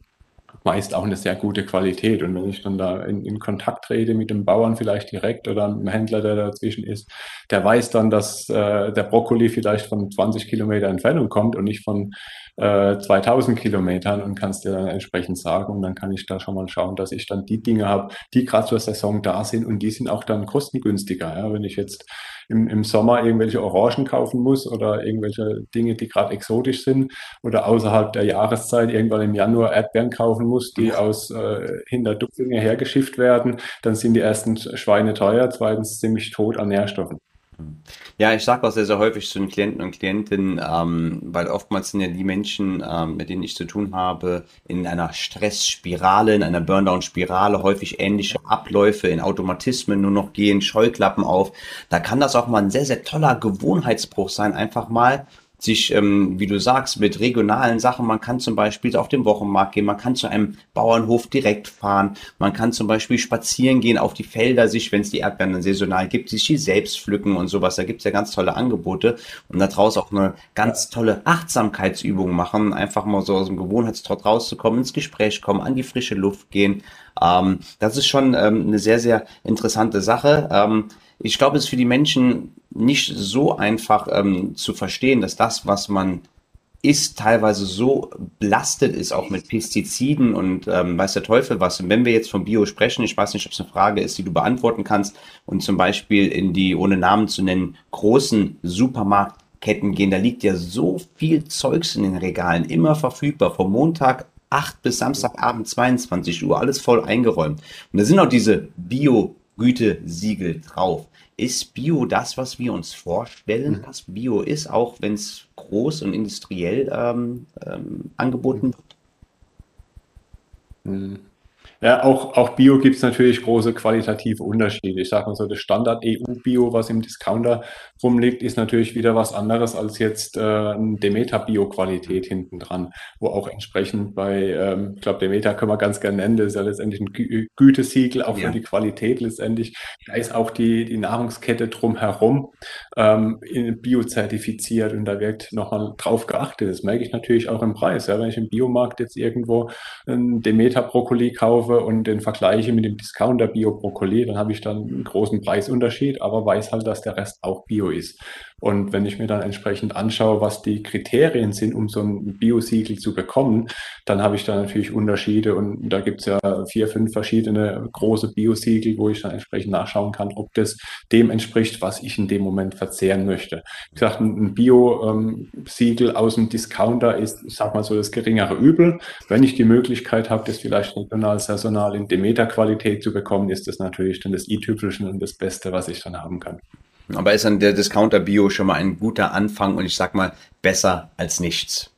meist auch eine sehr gute Qualität. Und wenn ich dann da in, in Kontakt trete mit dem Bauern vielleicht direkt oder einem Händler, der dazwischen ist, der weiß dann, dass äh, der Brokkoli vielleicht von 20 Kilometer Entfernung kommt und nicht von äh, 2000 Kilometern und kannst dir dann entsprechend sagen. Und dann kann ich da schon mal schauen, dass ich dann die Dinge habe, die gerade zur Saison da sind und die sind auch dann kostengünstiger. Ja? Wenn ich jetzt im, im Sommer irgendwelche Orangen kaufen muss oder irgendwelche Dinge, die gerade exotisch sind oder außerhalb der Jahreszeit irgendwann im Januar Erdbeeren kaufen muss, die aus äh, Hinterdupfinge hergeschifft werden, dann sind die ersten Schweine teuer, zweitens ziemlich tot an Nährstoffen. Ja, ich sage auch sehr, sehr häufig zu den Klienten und Klientinnen, ähm, weil oftmals sind ja die Menschen, ähm, mit denen ich zu tun habe, in einer Stressspirale, in einer Burndown-Spirale, häufig ähnliche Abläufe in Automatismen nur noch gehen, Scheuklappen auf. Da kann das auch mal ein sehr, sehr toller Gewohnheitsbruch sein, einfach mal sich, ähm, wie du sagst, mit regionalen Sachen, man kann zum Beispiel auf den Wochenmarkt gehen, man kann zu einem Bauernhof direkt fahren, man kann zum Beispiel spazieren gehen auf die Felder, sich, wenn es die Erdbeeren dann saisonal gibt, sich die selbst pflücken und sowas. Da gibt es ja ganz tolle Angebote und daraus auch eine ganz tolle Achtsamkeitsübung machen, einfach mal so aus dem Gewohnheitstrott rauszukommen, ins Gespräch kommen, an die frische Luft gehen. Ähm, das ist schon ähm, eine sehr, sehr interessante Sache. Ähm, ich glaube, es ist für die Menschen nicht so einfach ähm, zu verstehen, dass das, was man isst, teilweise so belastet ist, auch mit Pestiziden und ähm, weiß der Teufel was. Und wenn wir jetzt vom Bio sprechen, ich weiß nicht, ob es eine Frage ist, die du beantworten kannst, und zum Beispiel in die, ohne Namen zu nennen, großen Supermarktketten gehen, da liegt ja so viel Zeugs in den Regalen, immer verfügbar, vom Montag 8 bis Samstagabend 22 Uhr, alles voll eingeräumt. Und da sind auch diese Bio-Gütesiegel drauf. Ist Bio das, was wir uns vorstellen, mhm. was Bio ist, auch wenn es groß und industriell ähm, ähm, angeboten wird? Ja, auch, auch Bio gibt es natürlich große qualitative Unterschiede. Ich sage mal so, das Standard EU-Bio, was im Discounter rumliegt, ist natürlich wieder was anderes als jetzt äh, Demeter-Bio-Qualität hinten dran, wo auch entsprechend bei, ähm, ich glaube, Demeter können wir ganz gerne nennen, das ist ja letztendlich ein Gü Gütesiegel auch ja. für die Qualität letztendlich. Da ist auch die, die Nahrungskette drumherum ähm, bio-zertifiziert und da wird nochmal drauf geachtet. Das merke ich natürlich auch im Preis. Ja, wenn ich im Biomarkt jetzt irgendwo ein Demeter-Brokkoli kaufe, kaufe und den vergleiche mit dem Discounter Bio-Brokkoli, dann habe ich dann einen großen Preisunterschied, aber weiß halt, dass der Rest auch Bio ist. Und wenn ich mir dann entsprechend anschaue, was die Kriterien sind, um so ein Bio-Siegel zu bekommen, dann habe ich da natürlich Unterschiede und da gibt es ja vier, fünf verschiedene große Bio-Siegel, wo ich dann entsprechend nachschauen kann, ob das dem entspricht, was ich in dem Moment verzehren möchte. Wie gesagt, ein Bio-Siegel aus dem Discounter ist, ich sag mal so, das geringere Übel. Wenn ich die Möglichkeit habe, das vielleicht regional, saisonal in Demeter-Qualität zu bekommen, ist das natürlich dann das i-Tüpfelchen und das Beste, was ich dann haben kann. Aber ist dann der Discounter Bio schon mal ein guter Anfang und ich sag mal besser als nichts.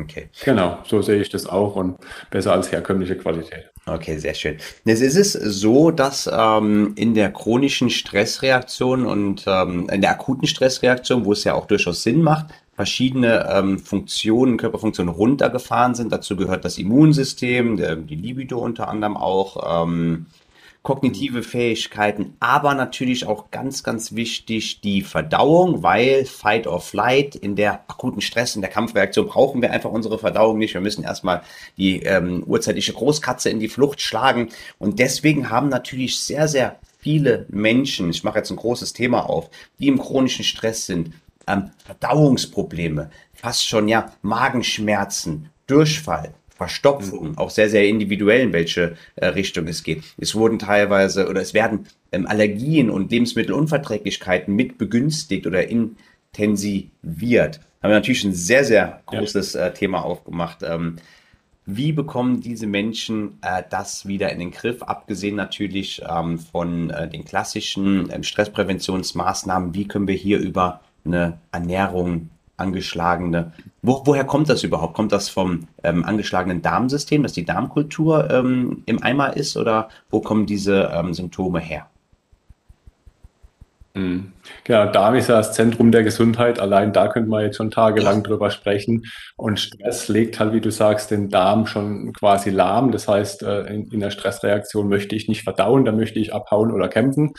Okay. Genau, so sehe ich das auch und besser als herkömmliche Qualität. Okay, sehr schön. Jetzt ist es so, dass ähm, in der chronischen Stressreaktion und ähm, in der akuten Stressreaktion, wo es ja auch durchaus Sinn macht, verschiedene ähm, Funktionen, Körperfunktionen runtergefahren sind. Dazu gehört das Immunsystem, der, die Libido unter anderem auch, ähm, kognitive Fähigkeiten, aber natürlich auch ganz, ganz wichtig die Verdauung, weil Fight or Flight in der akuten Stress, in der Kampfreaktion brauchen wir einfach unsere Verdauung nicht. Wir müssen erstmal die ähm, urzeitliche Großkatze in die Flucht schlagen und deswegen haben natürlich sehr, sehr viele Menschen, ich mache jetzt ein großes Thema auf, die im chronischen Stress sind, ähm, Verdauungsprobleme, fast schon ja Magenschmerzen, Durchfall, Verstopfung, mhm. auch sehr, sehr individuell, in welche äh, Richtung es geht. Es wurden teilweise oder es werden ähm, Allergien und Lebensmittelunverträglichkeiten mit begünstigt oder intensiviert. Haben wir natürlich ein sehr, sehr großes äh, Thema aufgemacht. Ähm, wie bekommen diese Menschen äh, das wieder in den Griff, abgesehen natürlich ähm, von äh, den klassischen ähm, Stresspräventionsmaßnahmen? Wie können wir hier über eine Ernährung angeschlagene. Wo, woher kommt das überhaupt? Kommt das vom ähm, angeschlagenen Darmsystem, dass die Darmkultur ähm, im Eimer ist oder wo kommen diese ähm, Symptome her? Mhm. Genau, Darm ist ja das Zentrum der Gesundheit. Allein da könnte man jetzt schon tagelang drüber sprechen. Und Stress legt halt, wie du sagst, den Darm schon quasi lahm. Das heißt, äh, in, in der Stressreaktion möchte ich nicht verdauen, da möchte ich abhauen oder kämpfen.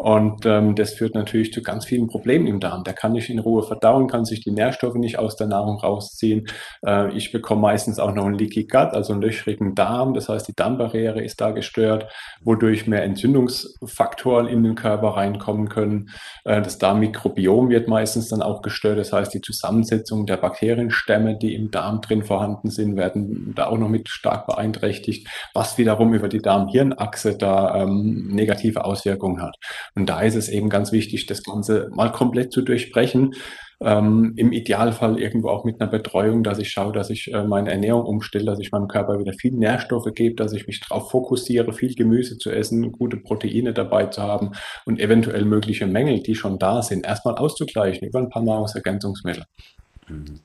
Und ähm, das führt natürlich zu ganz vielen Problemen im Darm. Der kann nicht in Ruhe verdauen, kann sich die Nährstoffe nicht aus der Nahrung rausziehen. Äh, ich bekomme meistens auch noch einen Leaky Gut, also einen löchrigen Darm. Das heißt, die Darmbarriere ist da gestört, wodurch mehr Entzündungsfaktoren in den Körper reinkommen können. Äh, das Darmmikrobiom wird meistens dann auch gestört. Das heißt, die Zusammensetzung der Bakterienstämme, die im Darm drin vorhanden sind, werden da auch noch mit stark beeinträchtigt, was wiederum über die Darm-Hirn-Achse da ähm, negative Auswirkungen hat. Und da ist es eben ganz wichtig, das Ganze mal komplett zu durchbrechen. Ähm, Im Idealfall irgendwo auch mit einer Betreuung, dass ich schaue, dass ich äh, meine Ernährung umstelle, dass ich meinem Körper wieder viel Nährstoffe gebe, dass ich mich darauf fokussiere, viel Gemüse zu essen, gute Proteine dabei zu haben und eventuell mögliche Mängel, die schon da sind, erstmal auszugleichen über ein paar Nahrungsergänzungsmittel. Mhm.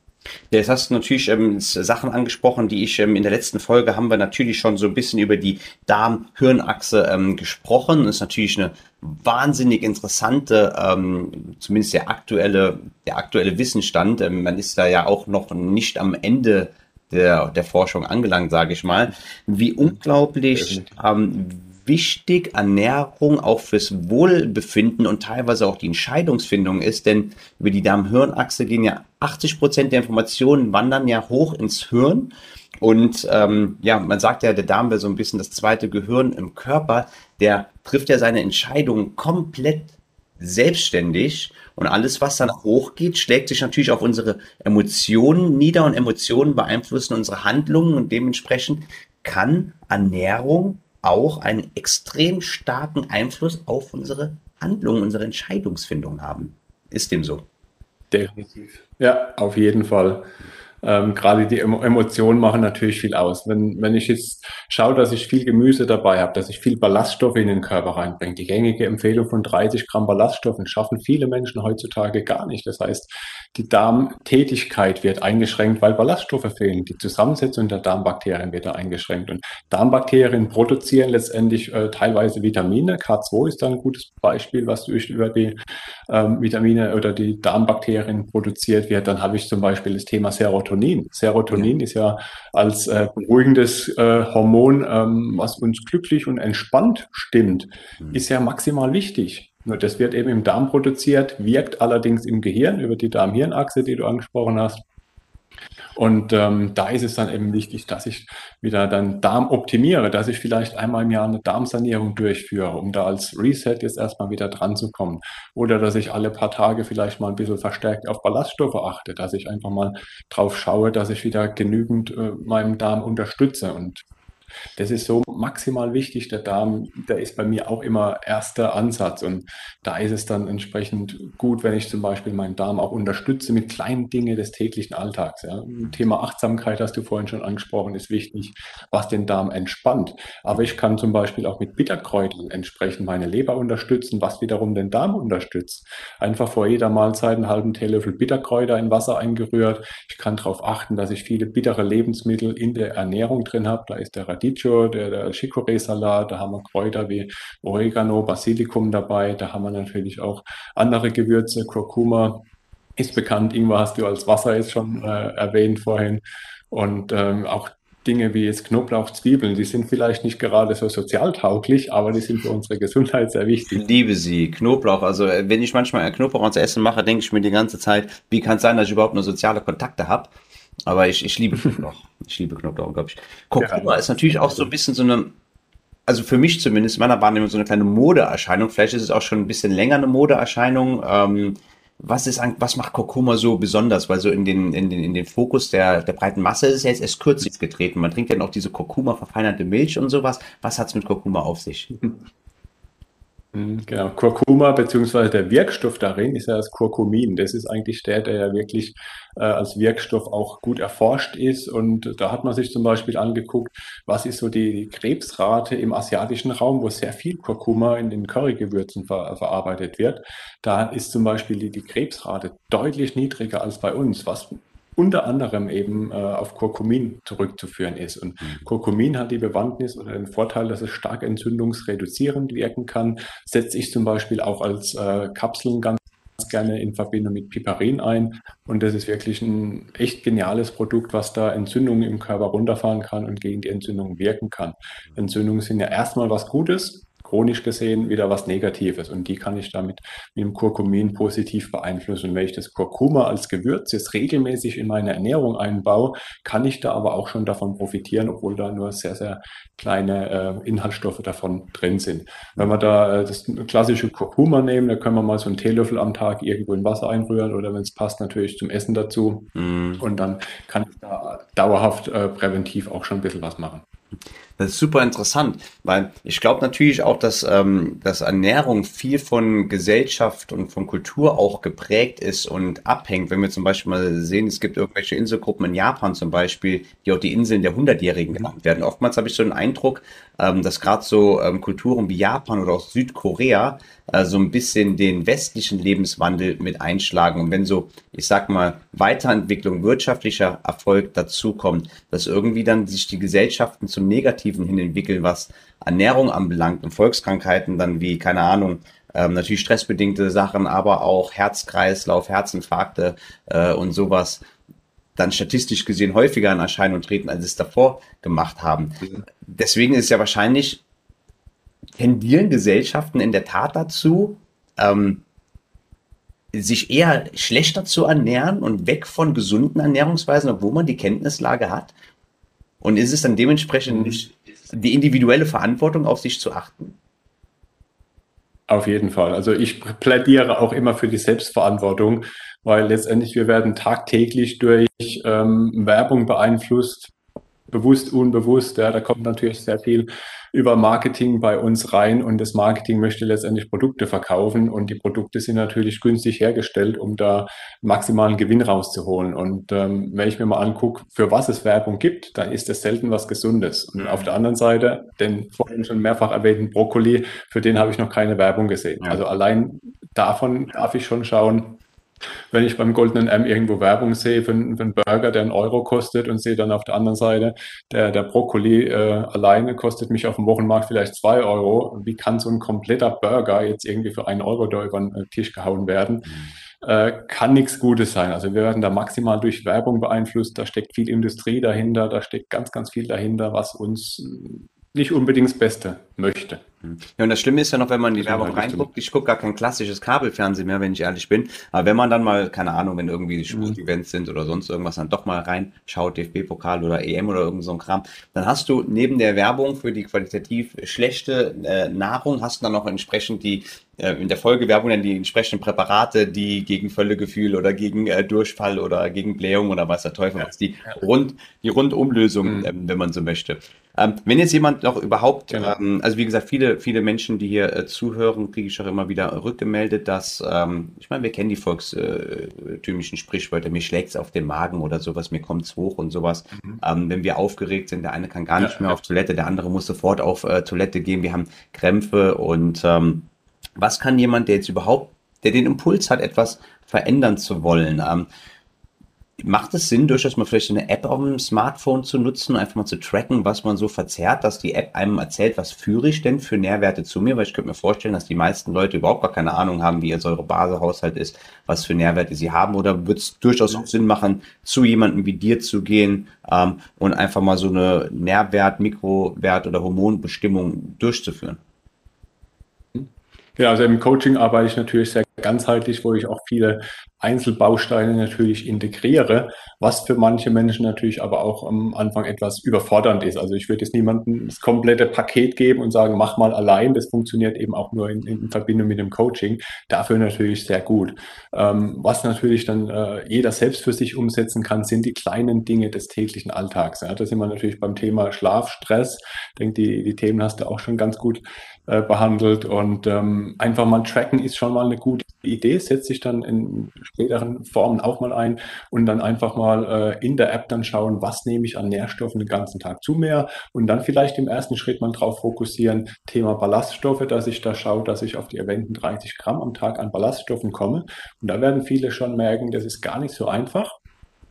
Jetzt hast du natürlich ähm, Sachen angesprochen, die ich ähm, in der letzten Folge haben wir natürlich schon so ein bisschen über die Darm-Hirn-Achse ähm, gesprochen. Das ist natürlich eine wahnsinnig interessante, ähm, zumindest der aktuelle, der aktuelle Wissensstand. Ähm, man ist da ja auch noch nicht am Ende der, der Forschung angelangt, sage ich mal. Wie unglaublich ähm, wichtig Ernährung auch fürs Wohlbefinden und teilweise auch die Entscheidungsfindung ist, denn über die Darm-Hirn-Achse gehen ja 80 Prozent der Informationen wandern ja hoch ins Hirn. Und ähm, ja, man sagt ja, der Darm wäre so ein bisschen das zweite Gehirn im Körper. Der trifft ja seine Entscheidungen komplett selbstständig und alles, was dann hochgeht, schlägt sich natürlich auf unsere Emotionen nieder und Emotionen beeinflussen unsere Handlungen und dementsprechend kann Ernährung auch einen extrem starken Einfluss auf unsere Handlungen, unsere Entscheidungsfindung haben. Ist dem so? Definitiv. Ja, auf jeden Fall. Ähm, gerade die Emotionen machen natürlich viel aus. Wenn, wenn ich jetzt schaue, dass ich viel Gemüse dabei habe, dass ich viel Ballaststoffe in den Körper reinbringe, die gängige Empfehlung von 30 Gramm Ballaststoffen schaffen viele Menschen heutzutage gar nicht. Das heißt, die Darmtätigkeit wird eingeschränkt, weil Ballaststoffe fehlen. Die Zusammensetzung der Darmbakterien wird da eingeschränkt. Und Darmbakterien produzieren letztendlich äh, teilweise Vitamine. K2 ist da ein gutes Beispiel, was durch über die ähm, Vitamine oder die Darmbakterien produziert wird. Dann habe ich zum Beispiel das Thema Serotonin. Serotonin ja. ist ja als äh, beruhigendes äh, Hormon, ähm, was uns glücklich und entspannt stimmt, mhm. ist ja maximal wichtig. Nur das wird eben im Darm produziert, wirkt allerdings im Gehirn über die Darm-Hirn-Achse, die du angesprochen hast. Und ähm, da ist es dann eben wichtig, dass ich wieder dann Darm optimiere, dass ich vielleicht einmal im Jahr eine Darmsanierung durchführe, um da als Reset jetzt erstmal wieder dran zu kommen. Oder dass ich alle paar Tage vielleicht mal ein bisschen verstärkt auf Ballaststoffe achte, dass ich einfach mal drauf schaue, dass ich wieder genügend äh, meinem Darm unterstütze. Und das ist so maximal wichtig. Der Darm, der ist bei mir auch immer erster Ansatz. Und da ist es dann entsprechend gut, wenn ich zum Beispiel meinen Darm auch unterstütze mit kleinen Dingen des täglichen Alltags. Ja. Thema Achtsamkeit hast du vorhin schon angesprochen, ist wichtig, was den Darm entspannt. Aber ich kann zum Beispiel auch mit Bitterkräutern entsprechend meine Leber unterstützen, was wiederum den Darm unterstützt. Einfach vor jeder Mahlzeit einen halben Teelöffel Bitterkräuter in Wasser eingerührt. Ich kann darauf achten, dass ich viele bittere Lebensmittel in der Ernährung drin habe. Da ist der Radicchio, der, der Chicorée-Salat, da haben wir Kräuter wie Oregano, Basilikum dabei, da haben wir natürlich auch andere Gewürze, Kurkuma ist bekannt, Ingwer hast du als Wasser jetzt schon äh, erwähnt vorhin und ähm, auch Dinge wie jetzt Knoblauch, Zwiebeln, die sind vielleicht nicht gerade so sozialtauglich, aber die sind für unsere Gesundheit sehr wichtig. Ich liebe sie. Knoblauch, also äh, wenn ich manchmal Knoblauch ans Essen mache, denke ich mir die ganze Zeit, wie kann es sein, dass ich überhaupt nur soziale Kontakte habe? Aber ich, ich liebe Knoblauch. ich liebe Knoblauch, glaube ich. Kurkuma ja. ist natürlich auch so ein bisschen so eine, also für mich zumindest, meiner Wahrnehmung so eine kleine Modeerscheinung. Vielleicht ist es auch schon ein bisschen länger eine Modeerscheinung. Ähm, was ist, was macht Kurkuma so besonders? Weil so in den, in den, in den Fokus der, der breiten Masse ist es ja jetzt erst kürzlich getreten. Man trinkt ja noch diese Kurkuma verfeinerte Milch und sowas. Was hat es mit Kurkuma auf sich? Mhm, genau, Kurkuma beziehungsweise der Wirkstoff darin ist ja das Kurkumin. Das ist eigentlich der, der ja wirklich äh, als Wirkstoff auch gut erforscht ist. Und da hat man sich zum Beispiel angeguckt, was ist so die Krebsrate im asiatischen Raum, wo sehr viel Kurkuma in den Currygewürzen ver verarbeitet wird. Da ist zum Beispiel die, die Krebsrate deutlich niedriger als bei uns, was unter anderem eben äh, auf Kurkumin zurückzuführen ist. Und mhm. Kurkumin hat die Bewandtnis oder den Vorteil, dass es stark entzündungsreduzierend wirken kann. Setze ich zum Beispiel auch als äh, Kapseln ganz gerne in Verbindung mit Piperin ein. Und das ist wirklich ein echt geniales Produkt, was da Entzündungen im Körper runterfahren kann und gegen die Entzündung wirken kann. Entzündungen sind ja erstmal was Gutes, chronisch gesehen wieder was Negatives und die kann ich damit mit dem Kurkumin positiv beeinflussen. Und wenn ich das Kurkuma als Gewürz jetzt regelmäßig in meine Ernährung einbaue, kann ich da aber auch schon davon profitieren, obwohl da nur sehr, sehr kleine äh, Inhaltsstoffe davon drin sind. Wenn wir da äh, das klassische Kurkuma nehmen, da können wir mal so einen Teelöffel am Tag irgendwo in Wasser einrühren oder wenn es passt, natürlich zum Essen dazu. Mm. Und dann kann ich da dauerhaft äh, präventiv auch schon ein bisschen was machen. Das ist super interessant, weil ich glaube natürlich auch, dass, ähm, dass Ernährung viel von Gesellschaft und von Kultur auch geprägt ist und abhängt. Wenn wir zum Beispiel mal sehen, es gibt irgendwelche Inselgruppen in Japan zum Beispiel, die auch die Inseln der Hundertjährigen genannt werden. Oftmals habe ich so den Eindruck, ähm, dass gerade so ähm, Kulturen wie Japan oder auch Südkorea äh, so ein bisschen den westlichen Lebenswandel mit einschlagen. Und wenn so, ich sag mal, Weiterentwicklung, wirtschaftlicher Erfolg dazukommt, dass irgendwie dann sich die Gesellschaften zum Negativen hin entwickeln, was Ernährung anbelangt und Volkskrankheiten dann wie, keine Ahnung, ähm, natürlich stressbedingte Sachen, aber auch Herzkreislauf, Herzinfarkte äh, und sowas dann statistisch gesehen häufiger in Erscheinung treten, als es davor gemacht haben. Deswegen ist ja wahrscheinlich, tendieren Gesellschaften in der Tat dazu, ähm, sich eher schlechter zu ernähren und weg von gesunden Ernährungsweisen, obwohl man die Kenntnislage hat? Und ist es dann dementsprechend mhm. nicht die individuelle Verantwortung auf sich zu achten? Auf jeden Fall. Also ich plädiere auch immer für die Selbstverantwortung, weil letztendlich wir werden tagtäglich durch ähm, Werbung beeinflusst, bewusst, unbewusst. Ja, da kommt natürlich sehr viel über Marketing bei uns rein und das Marketing möchte letztendlich Produkte verkaufen und die Produkte sind natürlich günstig hergestellt, um da maximalen Gewinn rauszuholen. Und ähm, wenn ich mir mal angucke, für was es Werbung gibt, dann ist es selten was Gesundes. Und auf der anderen Seite, den vorhin schon mehrfach erwähnten Brokkoli, für den habe ich noch keine Werbung gesehen. Ja. Also allein davon darf ich schon schauen, wenn ich beim goldenen M irgendwo Werbung sehe für, für einen Burger, der einen Euro kostet und sehe dann auf der anderen Seite, der, der Brokkoli äh, alleine kostet mich auf dem Wochenmarkt vielleicht zwei Euro. Wie kann so ein kompletter Burger jetzt irgendwie für einen Euro da über den äh, Tisch gehauen werden? Mhm. Äh, kann nichts Gutes sein. Also wir werden da maximal durch Werbung beeinflusst. Da steckt viel Industrie dahinter, da steckt ganz, ganz viel dahinter, was uns nicht unbedingt das Beste möchte. Hm. Ja, und das Schlimme ist ja noch, wenn man die Werbung reinguckt, ich gucke gar kein klassisches Kabelfernsehen mehr, wenn ich ehrlich bin. Aber wenn man dann mal, keine Ahnung, wenn irgendwie die Sportevents sind oder sonst irgendwas, dann doch mal reinschaut, DFB-Pokal oder EM oder irgend so ein Kram, dann hast du neben der Werbung für die qualitativ schlechte äh, Nahrung, hast du dann noch entsprechend die äh, in der Folgewerbung dann die entsprechenden Präparate, die gegen Völlegefühl oder gegen äh, Durchfall oder gegen Blähung oder was der Teufel was, die rund, die Rundumlösung, mhm. ähm, wenn man so möchte. Ähm, wenn jetzt jemand noch überhaupt, genau. ähm, also wie gesagt, viele, viele Menschen, die hier äh, zuhören, kriege ich auch immer wieder rückgemeldet, dass, ähm, ich meine, wir kennen die volkstümlichen Sprichwörter, mir schlägt's auf den Magen oder sowas, mir kommt's hoch und sowas. Mhm. Ähm, wenn wir aufgeregt sind, der eine kann gar nicht ja, mehr ja. auf Toilette, der andere muss sofort auf äh, Toilette gehen, wir haben Krämpfe und ähm, was kann jemand, der jetzt überhaupt, der den Impuls hat, etwas verändern zu wollen, ähm, macht es Sinn, durchaus mal vielleicht eine App auf dem Smartphone zu nutzen, einfach mal zu tracken, was man so verzehrt, dass die App einem erzählt, was führe ich denn für Nährwerte zu mir, weil ich könnte mir vorstellen, dass die meisten Leute überhaupt gar keine Ahnung haben, wie ihr Säurebasehaushalt ist, was für Nährwerte sie haben, oder wird es durchaus auch Sinn machen, zu jemandem wie dir zu gehen ähm, und einfach mal so eine Nährwert, Mikrowert oder Hormonbestimmung durchzuführen? Ja, also im Coaching arbeite ich natürlich sehr ganzheitlich, wo ich auch viele Einzelbausteine natürlich integriere, was für manche Menschen natürlich aber auch am Anfang etwas überfordernd ist. Also ich würde jetzt niemandem das komplette Paket geben und sagen, mach mal allein. Das funktioniert eben auch nur in, in Verbindung mit dem Coaching. Dafür natürlich sehr gut. Ähm, was natürlich dann äh, jeder selbst für sich umsetzen kann, sind die kleinen Dinge des täglichen Alltags. Ja, da sind wir natürlich beim Thema Schlaf, Stress. Ich denke, die, die Themen hast du auch schon ganz gut äh, behandelt. Und ähm, einfach mal tracken ist schon mal eine gute Idee, setzt sich dann in späteren Formen auch mal ein und dann einfach mal äh, in der App dann schauen, was nehme ich an Nährstoffen den ganzen Tag zu mir. Und dann vielleicht im ersten Schritt mal drauf fokussieren, Thema Ballaststoffe, dass ich da schaue, dass ich auf die erwähnten 30 Gramm am Tag an Ballaststoffen komme. Und da werden viele schon merken, das ist gar nicht so einfach.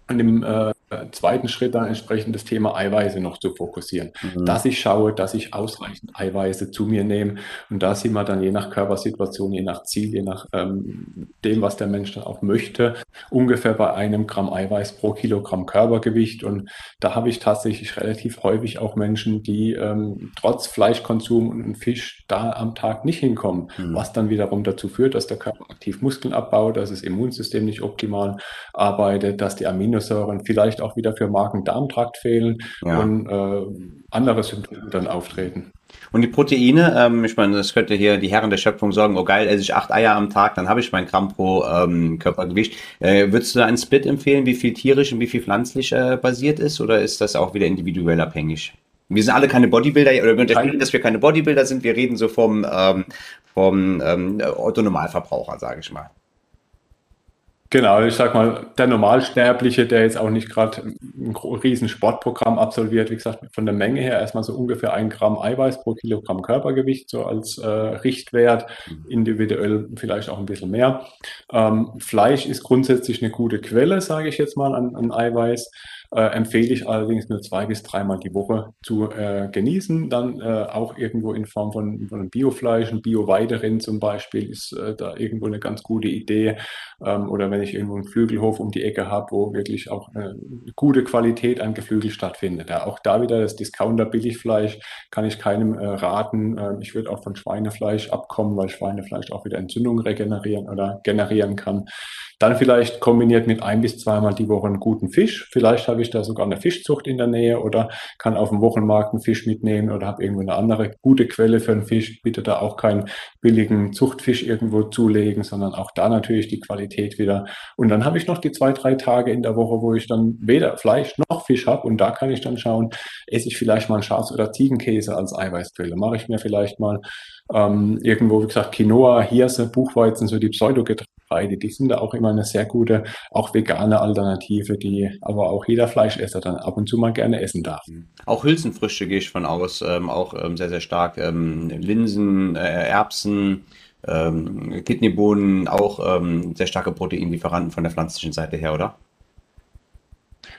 Und im äh, zweiten Schritt dann entsprechend das Thema Eiweiße noch zu fokussieren. Mhm. Dass ich schaue, dass ich ausreichend Eiweiße zu mir nehme. Und da sind wir dann je nach Körpersituation, je nach Ziel, je nach ähm, dem, was der Mensch dann auch möchte, ungefähr bei einem Gramm Eiweiß pro Kilogramm Körpergewicht. Und da habe ich tatsächlich relativ häufig auch Menschen, die ähm, trotz Fleischkonsum und Fisch da am Tag nicht hinkommen, mhm. was dann wiederum dazu führt, dass der Körper aktiv Muskeln abbaut, dass das Immunsystem nicht optimal arbeitet, dass die Aminosäuren vielleicht auch wieder für Magen-Darm-Trakt fehlen ja. und äh, andere Symptome dann auftreten. Und die Proteine, ähm, ich meine, das könnte hier die Herren der Schöpfung sagen, oh geil, esse ich acht Eier am Tag, dann habe ich mein Gramm pro ähm, Körpergewicht. Äh, würdest du da einen Split empfehlen, wie viel tierisch und wie viel pflanzlich äh, basiert ist, oder ist das auch wieder individuell abhängig? Wir sind alle keine Bodybuilder, oder wir unterstellen, dass wir keine Bodybuilder sind, wir reden so vom, ähm, vom ähm, Otto-Normalverbraucher, sage ich mal. Genau, ich sag mal, der Normalsterbliche, der jetzt auch nicht gerade ein riesen Sportprogramm absolviert, wie gesagt, von der Menge her erstmal so ungefähr ein Gramm Eiweiß pro Kilogramm Körpergewicht, so als äh, Richtwert, mhm. individuell vielleicht auch ein bisschen mehr. Ähm, Fleisch ist grundsätzlich eine gute Quelle, sage ich jetzt mal, an, an Eiweiß. Äh, empfehle ich allerdings nur zwei bis dreimal die Woche zu äh, genießen. Dann äh, auch irgendwo in Form von, von einem Biofleisch, ein Bio-Weiderind zum Beispiel ist äh, da irgendwo eine ganz gute Idee. Ähm, oder wenn ich irgendwo einen Flügelhof um die Ecke habe, wo wirklich auch eine gute Qualität an Geflügel stattfindet. Ja, auch da wieder das Discounter-Billigfleisch kann ich keinem äh, raten. Ähm, ich würde auch von Schweinefleisch abkommen, weil Schweinefleisch auch wieder Entzündungen regenerieren oder generieren kann. Dann vielleicht kombiniert mit ein bis zweimal die Woche einen guten Fisch. Vielleicht habe ich da sogar eine Fischzucht in der Nähe oder kann auf dem Wochenmarkt einen Fisch mitnehmen oder habe irgendwo eine andere gute Quelle für einen Fisch. Bitte da auch keinen billigen Zuchtfisch irgendwo zulegen, sondern auch da natürlich die Qualität wieder. Und dann habe ich noch die zwei, drei Tage in der Woche, wo ich dann weder Fleisch noch Fisch habe. Und da kann ich dann schauen, esse ich vielleicht mal einen Schafs- oder Ziegenkäse als Eiweißquelle. Mache ich mir vielleicht mal ähm, irgendwo, wie gesagt, Quinoa, Hirse, Buchweizen, so die Pseudogetreide, die sind da auch immer eine sehr gute, auch vegane Alternative, die aber auch jeder Fleischesser dann ab und zu mal gerne essen darf. Auch Hülsenfrüchte gehe ich von aus, ähm, auch ähm, sehr, sehr stark. Ähm, Linsen, äh, Erbsen, ähm, Kidneybohnen, auch ähm, sehr starke Proteinlieferanten von der pflanzlichen Seite her, oder?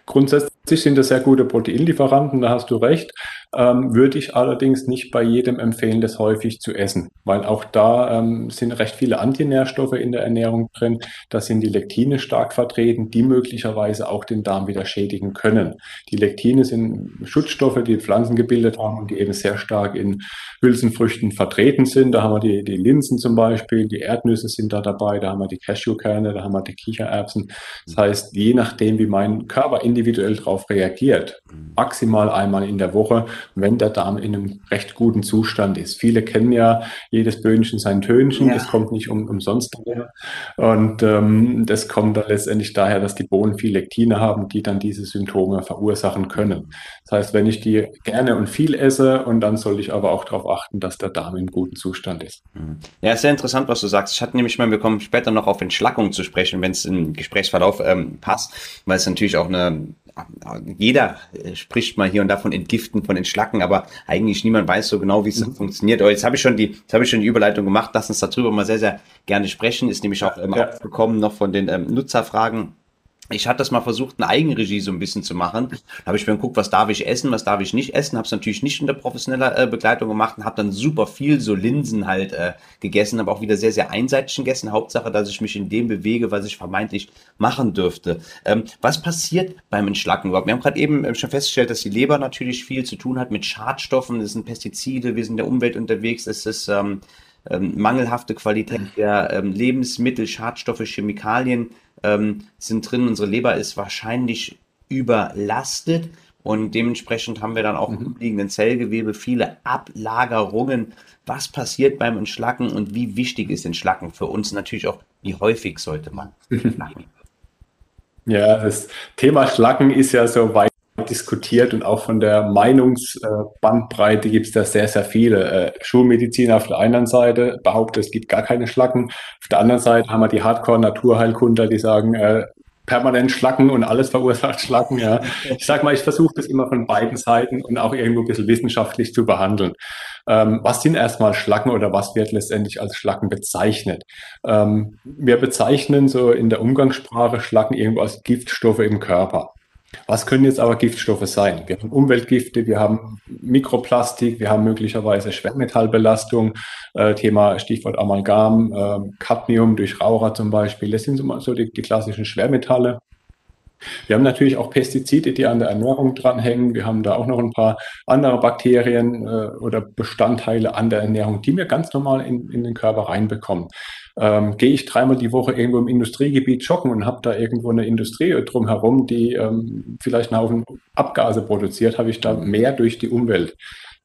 Grundsätzlich sind das sehr gute Proteinlieferanten, da hast du recht. Ähm, würde ich allerdings nicht bei jedem empfehlen, das häufig zu essen, weil auch da ähm, sind recht viele Antinährstoffe in der Ernährung drin. Da sind die Lektine stark vertreten, die möglicherweise auch den Darm wieder schädigen können. Die Lektine sind Schutzstoffe, die Pflanzen gebildet haben und die eben sehr stark in Hülsenfrüchten vertreten sind. Da haben wir die, die Linsen zum Beispiel, die Erdnüsse sind da dabei, da haben wir die Cashewkerne, da haben wir die Kichererbsen. Das heißt, je nachdem, wie mein Körper individuell darauf reagiert, maximal einmal in der Woche wenn der Darm in einem recht guten Zustand ist. Viele kennen ja jedes Böhnchen sein Tönchen, ja. das kommt nicht um, umsonst daher. Und ähm, das kommt dann letztendlich daher, dass die Bohnen viel Lektine haben, die dann diese Symptome verursachen können. Das heißt, wenn ich die gerne und viel esse, und dann sollte ich aber auch darauf achten, dass der Darm in gutem Zustand ist. Ja, sehr interessant, was du sagst. Ich hatte nämlich mal, wir kommen später noch auf Entschlackung zu sprechen, wenn es im Gesprächsverlauf ähm, passt, weil es natürlich auch eine jeder äh, spricht mal hier und da von Entgiften, von Entschlacken, aber eigentlich niemand weiß so genau, wie es mhm. funktioniert. Aber jetzt habe ich schon die, jetzt habe ich schon die Überleitung gemacht. Lass uns darüber mal sehr, sehr gerne sprechen. Ist nämlich auch ähm, ja. aufgekommen noch von den ähm, Nutzerfragen ich hatte das mal versucht, eine Eigenregie so ein bisschen zu machen. Da habe ich mir geguckt, was darf ich essen, was darf ich nicht essen. Habe es natürlich nicht unter professioneller äh, Begleitung gemacht und habe dann super viel so Linsen halt äh, gegessen, aber auch wieder sehr, sehr einseitig gegessen. Hauptsache, dass ich mich in dem bewege, was ich vermeintlich machen dürfte. Ähm, was passiert beim Entschlacken überhaupt? Wir haben gerade eben äh, schon festgestellt, dass die Leber natürlich viel zu tun hat mit Schadstoffen. Das sind Pestizide, wir sind in der Umwelt unterwegs. Es ist ähm, ähm, mangelhafte Qualität der ähm, Lebensmittel, Schadstoffe, Chemikalien ähm, sind drin. Unsere Leber ist wahrscheinlich überlastet und dementsprechend haben wir dann auch im mhm. umliegenden Zellgewebe viele Ablagerungen. Was passiert beim Entschlacken und wie wichtig ist Entschlacken für uns natürlich auch, wie häufig sollte man entschlacken? Ja, das Thema Schlacken ist ja so weit diskutiert und auch von der Meinungsbandbreite gibt es da sehr, sehr viele. Äh, Schulmedizin auf der einen Seite behauptet, es gibt gar keine Schlacken. Auf der anderen Seite haben wir die Hardcore-Naturheilkunder, die sagen, äh, permanent Schlacken und alles verursacht Schlacken. Ja. Ich sage mal, ich versuche das immer von beiden Seiten und auch irgendwo ein bisschen wissenschaftlich zu behandeln. Ähm, was sind erstmal Schlacken oder was wird letztendlich als Schlacken bezeichnet? Ähm, wir bezeichnen so in der Umgangssprache Schlacken irgendwo als Giftstoffe im Körper. Was können jetzt aber Giftstoffe sein? Wir haben Umweltgifte, wir haben Mikroplastik, wir haben möglicherweise Schwermetallbelastung, äh, Thema Stichwort Amalgam, äh, Cadmium durch Raucher zum Beispiel. Das sind so, die, die klassischen Schwermetalle. Wir haben natürlich auch Pestizide, die an der Ernährung dranhängen. Wir haben da auch noch ein paar andere Bakterien äh, oder Bestandteile an der Ernährung, die wir ganz normal in, in den Körper reinbekommen. Ähm, gehe ich dreimal die Woche irgendwo im Industriegebiet joggen und habe da irgendwo eine Industrie drumherum, die ähm, vielleicht einen Haufen Abgase produziert, habe ich da mehr durch die Umwelt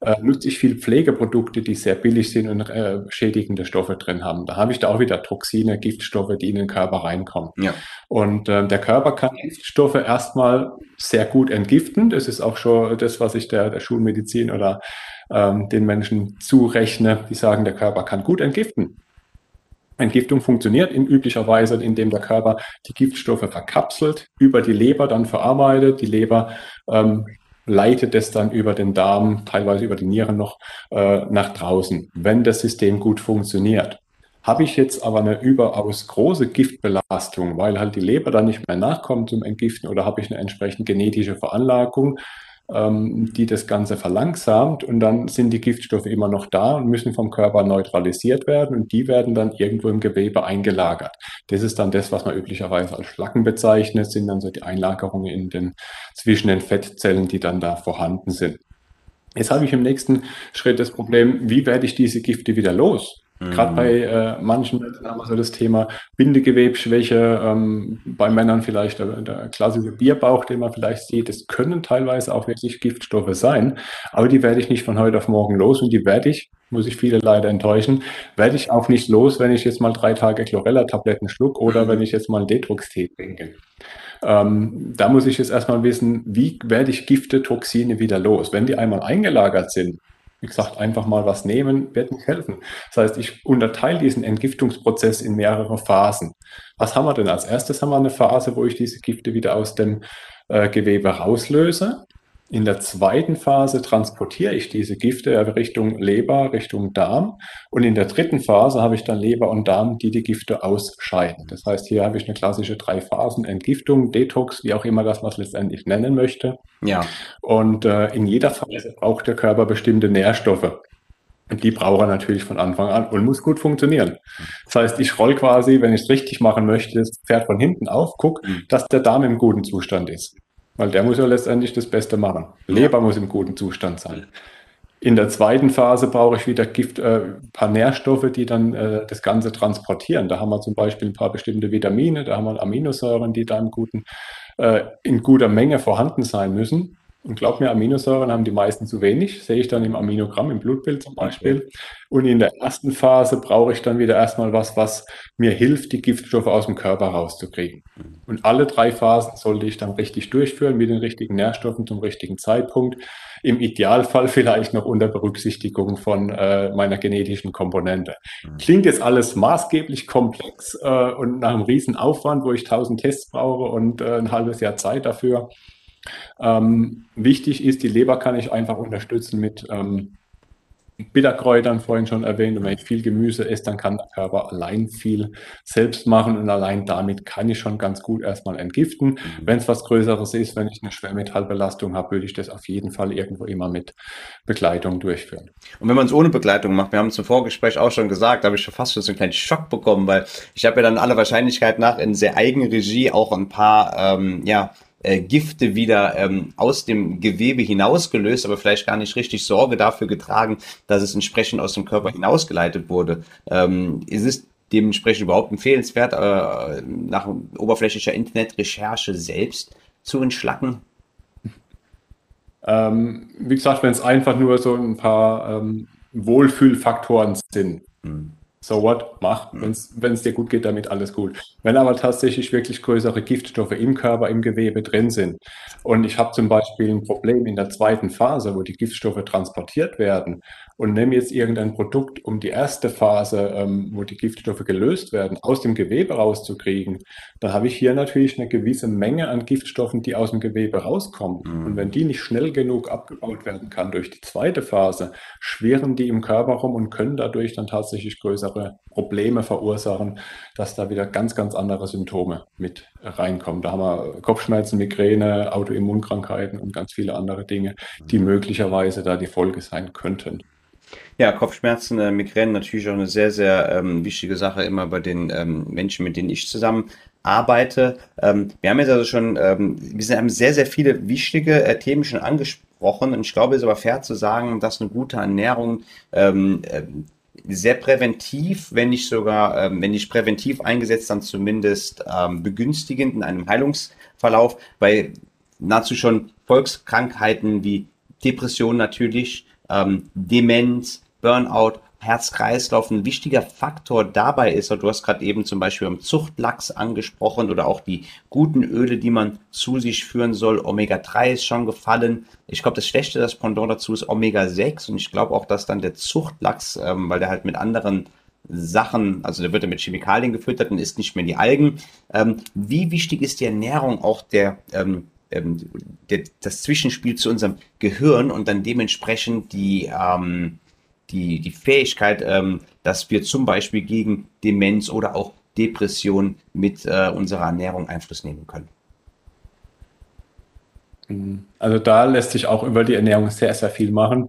äh, nutze ich viel Pflegeprodukte, die sehr billig sind und äh, schädigende Stoffe drin haben. Da habe ich da auch wieder Toxine, Giftstoffe, die in den Körper reinkommen. Ja. Und äh, der Körper kann Giftstoffe erstmal sehr gut entgiften. Das ist auch schon das, was ich der, der Schulmedizin oder ähm, den Menschen zurechne, die sagen, der Körper kann gut entgiften. Entgiftung funktioniert in üblicher Weise, indem der Körper die Giftstoffe verkapselt, über die Leber dann verarbeitet. Die Leber ähm, leitet es dann über den Darm, teilweise über die Nieren noch, äh, nach draußen, wenn das System gut funktioniert. Habe ich jetzt aber eine überaus große Giftbelastung, weil halt die Leber dann nicht mehr nachkommt zum Entgiften oder habe ich eine entsprechend genetische Veranlagung, ähm, die das Ganze verlangsamt und dann sind die Giftstoffe immer noch da und müssen vom Körper neutralisiert werden und die werden dann irgendwo im Gewebe eingelagert. Das ist dann das, was man üblicherweise als Schlacken bezeichnet, sind dann so die Einlagerungen in den, zwischen den Fettzellen, die dann da vorhanden sind. Jetzt habe ich im nächsten Schritt das Problem, wie werde ich diese Gifte wieder los? Mhm. Gerade bei äh, manchen Männern haben wir so das Thema Bindegewebsschwäche, ähm, bei Männern vielleicht der, der, klassische Bierbauch, den man vielleicht sieht. Das können teilweise auch wirklich Giftstoffe sein, aber die werde ich nicht von heute auf morgen los und die werde ich, muss ich viele leider enttäuschen, werde ich auch nicht los, wenn ich jetzt mal drei Tage Chlorella-Tabletten schluck oder mhm. wenn ich jetzt mal einen Detox-Tee trinke. Ähm, da muss ich jetzt erstmal wissen, wie werde ich Gifte, Toxine wieder los? Wenn die einmal eingelagert sind, wie gesagt, einfach mal was nehmen, wird nicht helfen. Das heißt, ich unterteile diesen Entgiftungsprozess in mehrere Phasen. Was haben wir denn? Als erstes haben wir eine Phase, wo ich diese Gifte wieder aus dem äh, Gewebe rauslöse. In der zweiten Phase transportiere ich diese Gifte Richtung Leber, Richtung Darm. Und in der dritten Phase habe ich dann Leber und Darm, die die Gifte ausscheiden. Das heißt, hier habe ich eine klassische drei Phasen Entgiftung, Detox, wie auch immer das man es letztendlich nennen möchte. Ja. Und äh, in jeder Phase braucht der Körper bestimmte Nährstoffe. Und die braucht er natürlich von Anfang an und muss gut funktionieren. Das heißt, ich roll quasi, wenn ich es richtig machen möchte, das Pferd von hinten auf, guck, mhm. dass der Darm im guten Zustand ist. Weil der muss ja letztendlich das Beste machen. Leber muss im guten Zustand sein. In der zweiten Phase brauche ich wieder Gift, äh, ein paar Nährstoffe, die dann äh, das Ganze transportieren. Da haben wir zum Beispiel ein paar bestimmte Vitamine, da haben wir Aminosäuren, die da guten, äh, in guter Menge vorhanden sein müssen. Und glaub mir, Aminosäuren haben die meisten zu wenig, sehe ich dann im Aminogramm, im Blutbild zum Beispiel. Und in der ersten Phase brauche ich dann wieder erstmal was, was mir hilft, die Giftstoffe aus dem Körper rauszukriegen. Und alle drei Phasen sollte ich dann richtig durchführen mit den richtigen Nährstoffen zum richtigen Zeitpunkt. Im Idealfall vielleicht noch unter Berücksichtigung von äh, meiner genetischen Komponente. Klingt jetzt alles maßgeblich komplex äh, und nach einem riesen Aufwand, wo ich tausend Tests brauche und äh, ein halbes Jahr Zeit dafür. Ähm, wichtig ist, die Leber kann ich einfach unterstützen mit ähm, Bitterkräutern vorhin schon erwähnt. Und wenn ich viel Gemüse esse, dann kann der Körper allein viel selbst machen und allein damit kann ich schon ganz gut erstmal entgiften. Mhm. Wenn es was Größeres ist, wenn ich eine Schwermetallbelastung habe, würde ich das auf jeden Fall irgendwo immer mit Begleitung durchführen. Und wenn man es ohne Begleitung macht, wir haben es im Vorgespräch auch schon gesagt, da habe ich schon fast schon so einen kleinen Schock bekommen, weil ich habe ja dann alle Wahrscheinlichkeit nach in sehr Eigenregie auch ein paar, ähm, ja, äh, Gifte wieder ähm, aus dem Gewebe hinausgelöst, aber vielleicht gar nicht richtig Sorge dafür getragen, dass es entsprechend aus dem Körper hinausgeleitet wurde. Ähm, ist es dementsprechend überhaupt empfehlenswert, äh, nach oberflächlicher Internetrecherche selbst zu entschlacken? Ähm, wie gesagt, wenn es einfach nur so ein paar ähm, Wohlfühlfaktoren sind. Mhm so what, mach, wenn es dir gut geht, damit alles gut. Wenn aber tatsächlich wirklich größere Giftstoffe im Körper, im Gewebe drin sind und ich habe zum Beispiel ein Problem in der zweiten Phase, wo die Giftstoffe transportiert werden und nehme jetzt irgendein Produkt, um die erste Phase, ähm, wo die Giftstoffe gelöst werden, aus dem Gewebe rauszukriegen, dann habe ich hier natürlich eine gewisse Menge an Giftstoffen, die aus dem Gewebe rauskommen. Mhm. Und wenn die nicht schnell genug abgebaut werden kann durch die zweite Phase, schwirren die im Körper rum und können dadurch dann tatsächlich größere Probleme verursachen, dass da wieder ganz, ganz andere Symptome mit reinkommen. Da haben wir Kopfschmerzen, Migräne, Autoimmunkrankheiten und ganz viele andere Dinge, die mhm. möglicherweise da die Folge sein könnten. Ja, Kopfschmerzen, äh, Migräne natürlich auch eine sehr, sehr ähm, wichtige Sache immer bei den ähm, Menschen, mit denen ich zusammen arbeite. Ähm, wir haben jetzt also schon, ähm, wir haben sehr, sehr viele wichtige äh, Themen schon angesprochen und ich glaube, es ist aber fair zu sagen, dass eine gute Ernährung ähm, äh, sehr präventiv, wenn nicht sogar, ähm, wenn nicht präventiv eingesetzt, dann zumindest begünstigend in einem Heilungsverlauf, weil nahezu schon Volkskrankheiten wie Depression natürlich, ähm, Demenz, Burnout, Herz-Kreislauf ein wichtiger Faktor dabei ist, du hast gerade eben zum Beispiel am Zuchtlachs angesprochen oder auch die guten Öle, die man zu sich führen soll. Omega-3 ist schon gefallen. Ich glaube, das Schlechte, das Pendant dazu ist Omega-6 und ich glaube auch, dass dann der Zuchtlachs, ähm, weil der halt mit anderen Sachen, also der wird ja mit Chemikalien gefüttert und isst nicht mehr die Algen. Ähm, wie wichtig ist die Ernährung auch der ähm, ähm, das Zwischenspiel zu unserem Gehirn und dann dementsprechend die, ähm, die, die Fähigkeit, ähm, dass wir zum Beispiel gegen Demenz oder auch Depression mit äh, unserer Ernährung Einfluss nehmen können. Mhm. Also da lässt sich auch über die Ernährung sehr, sehr viel machen.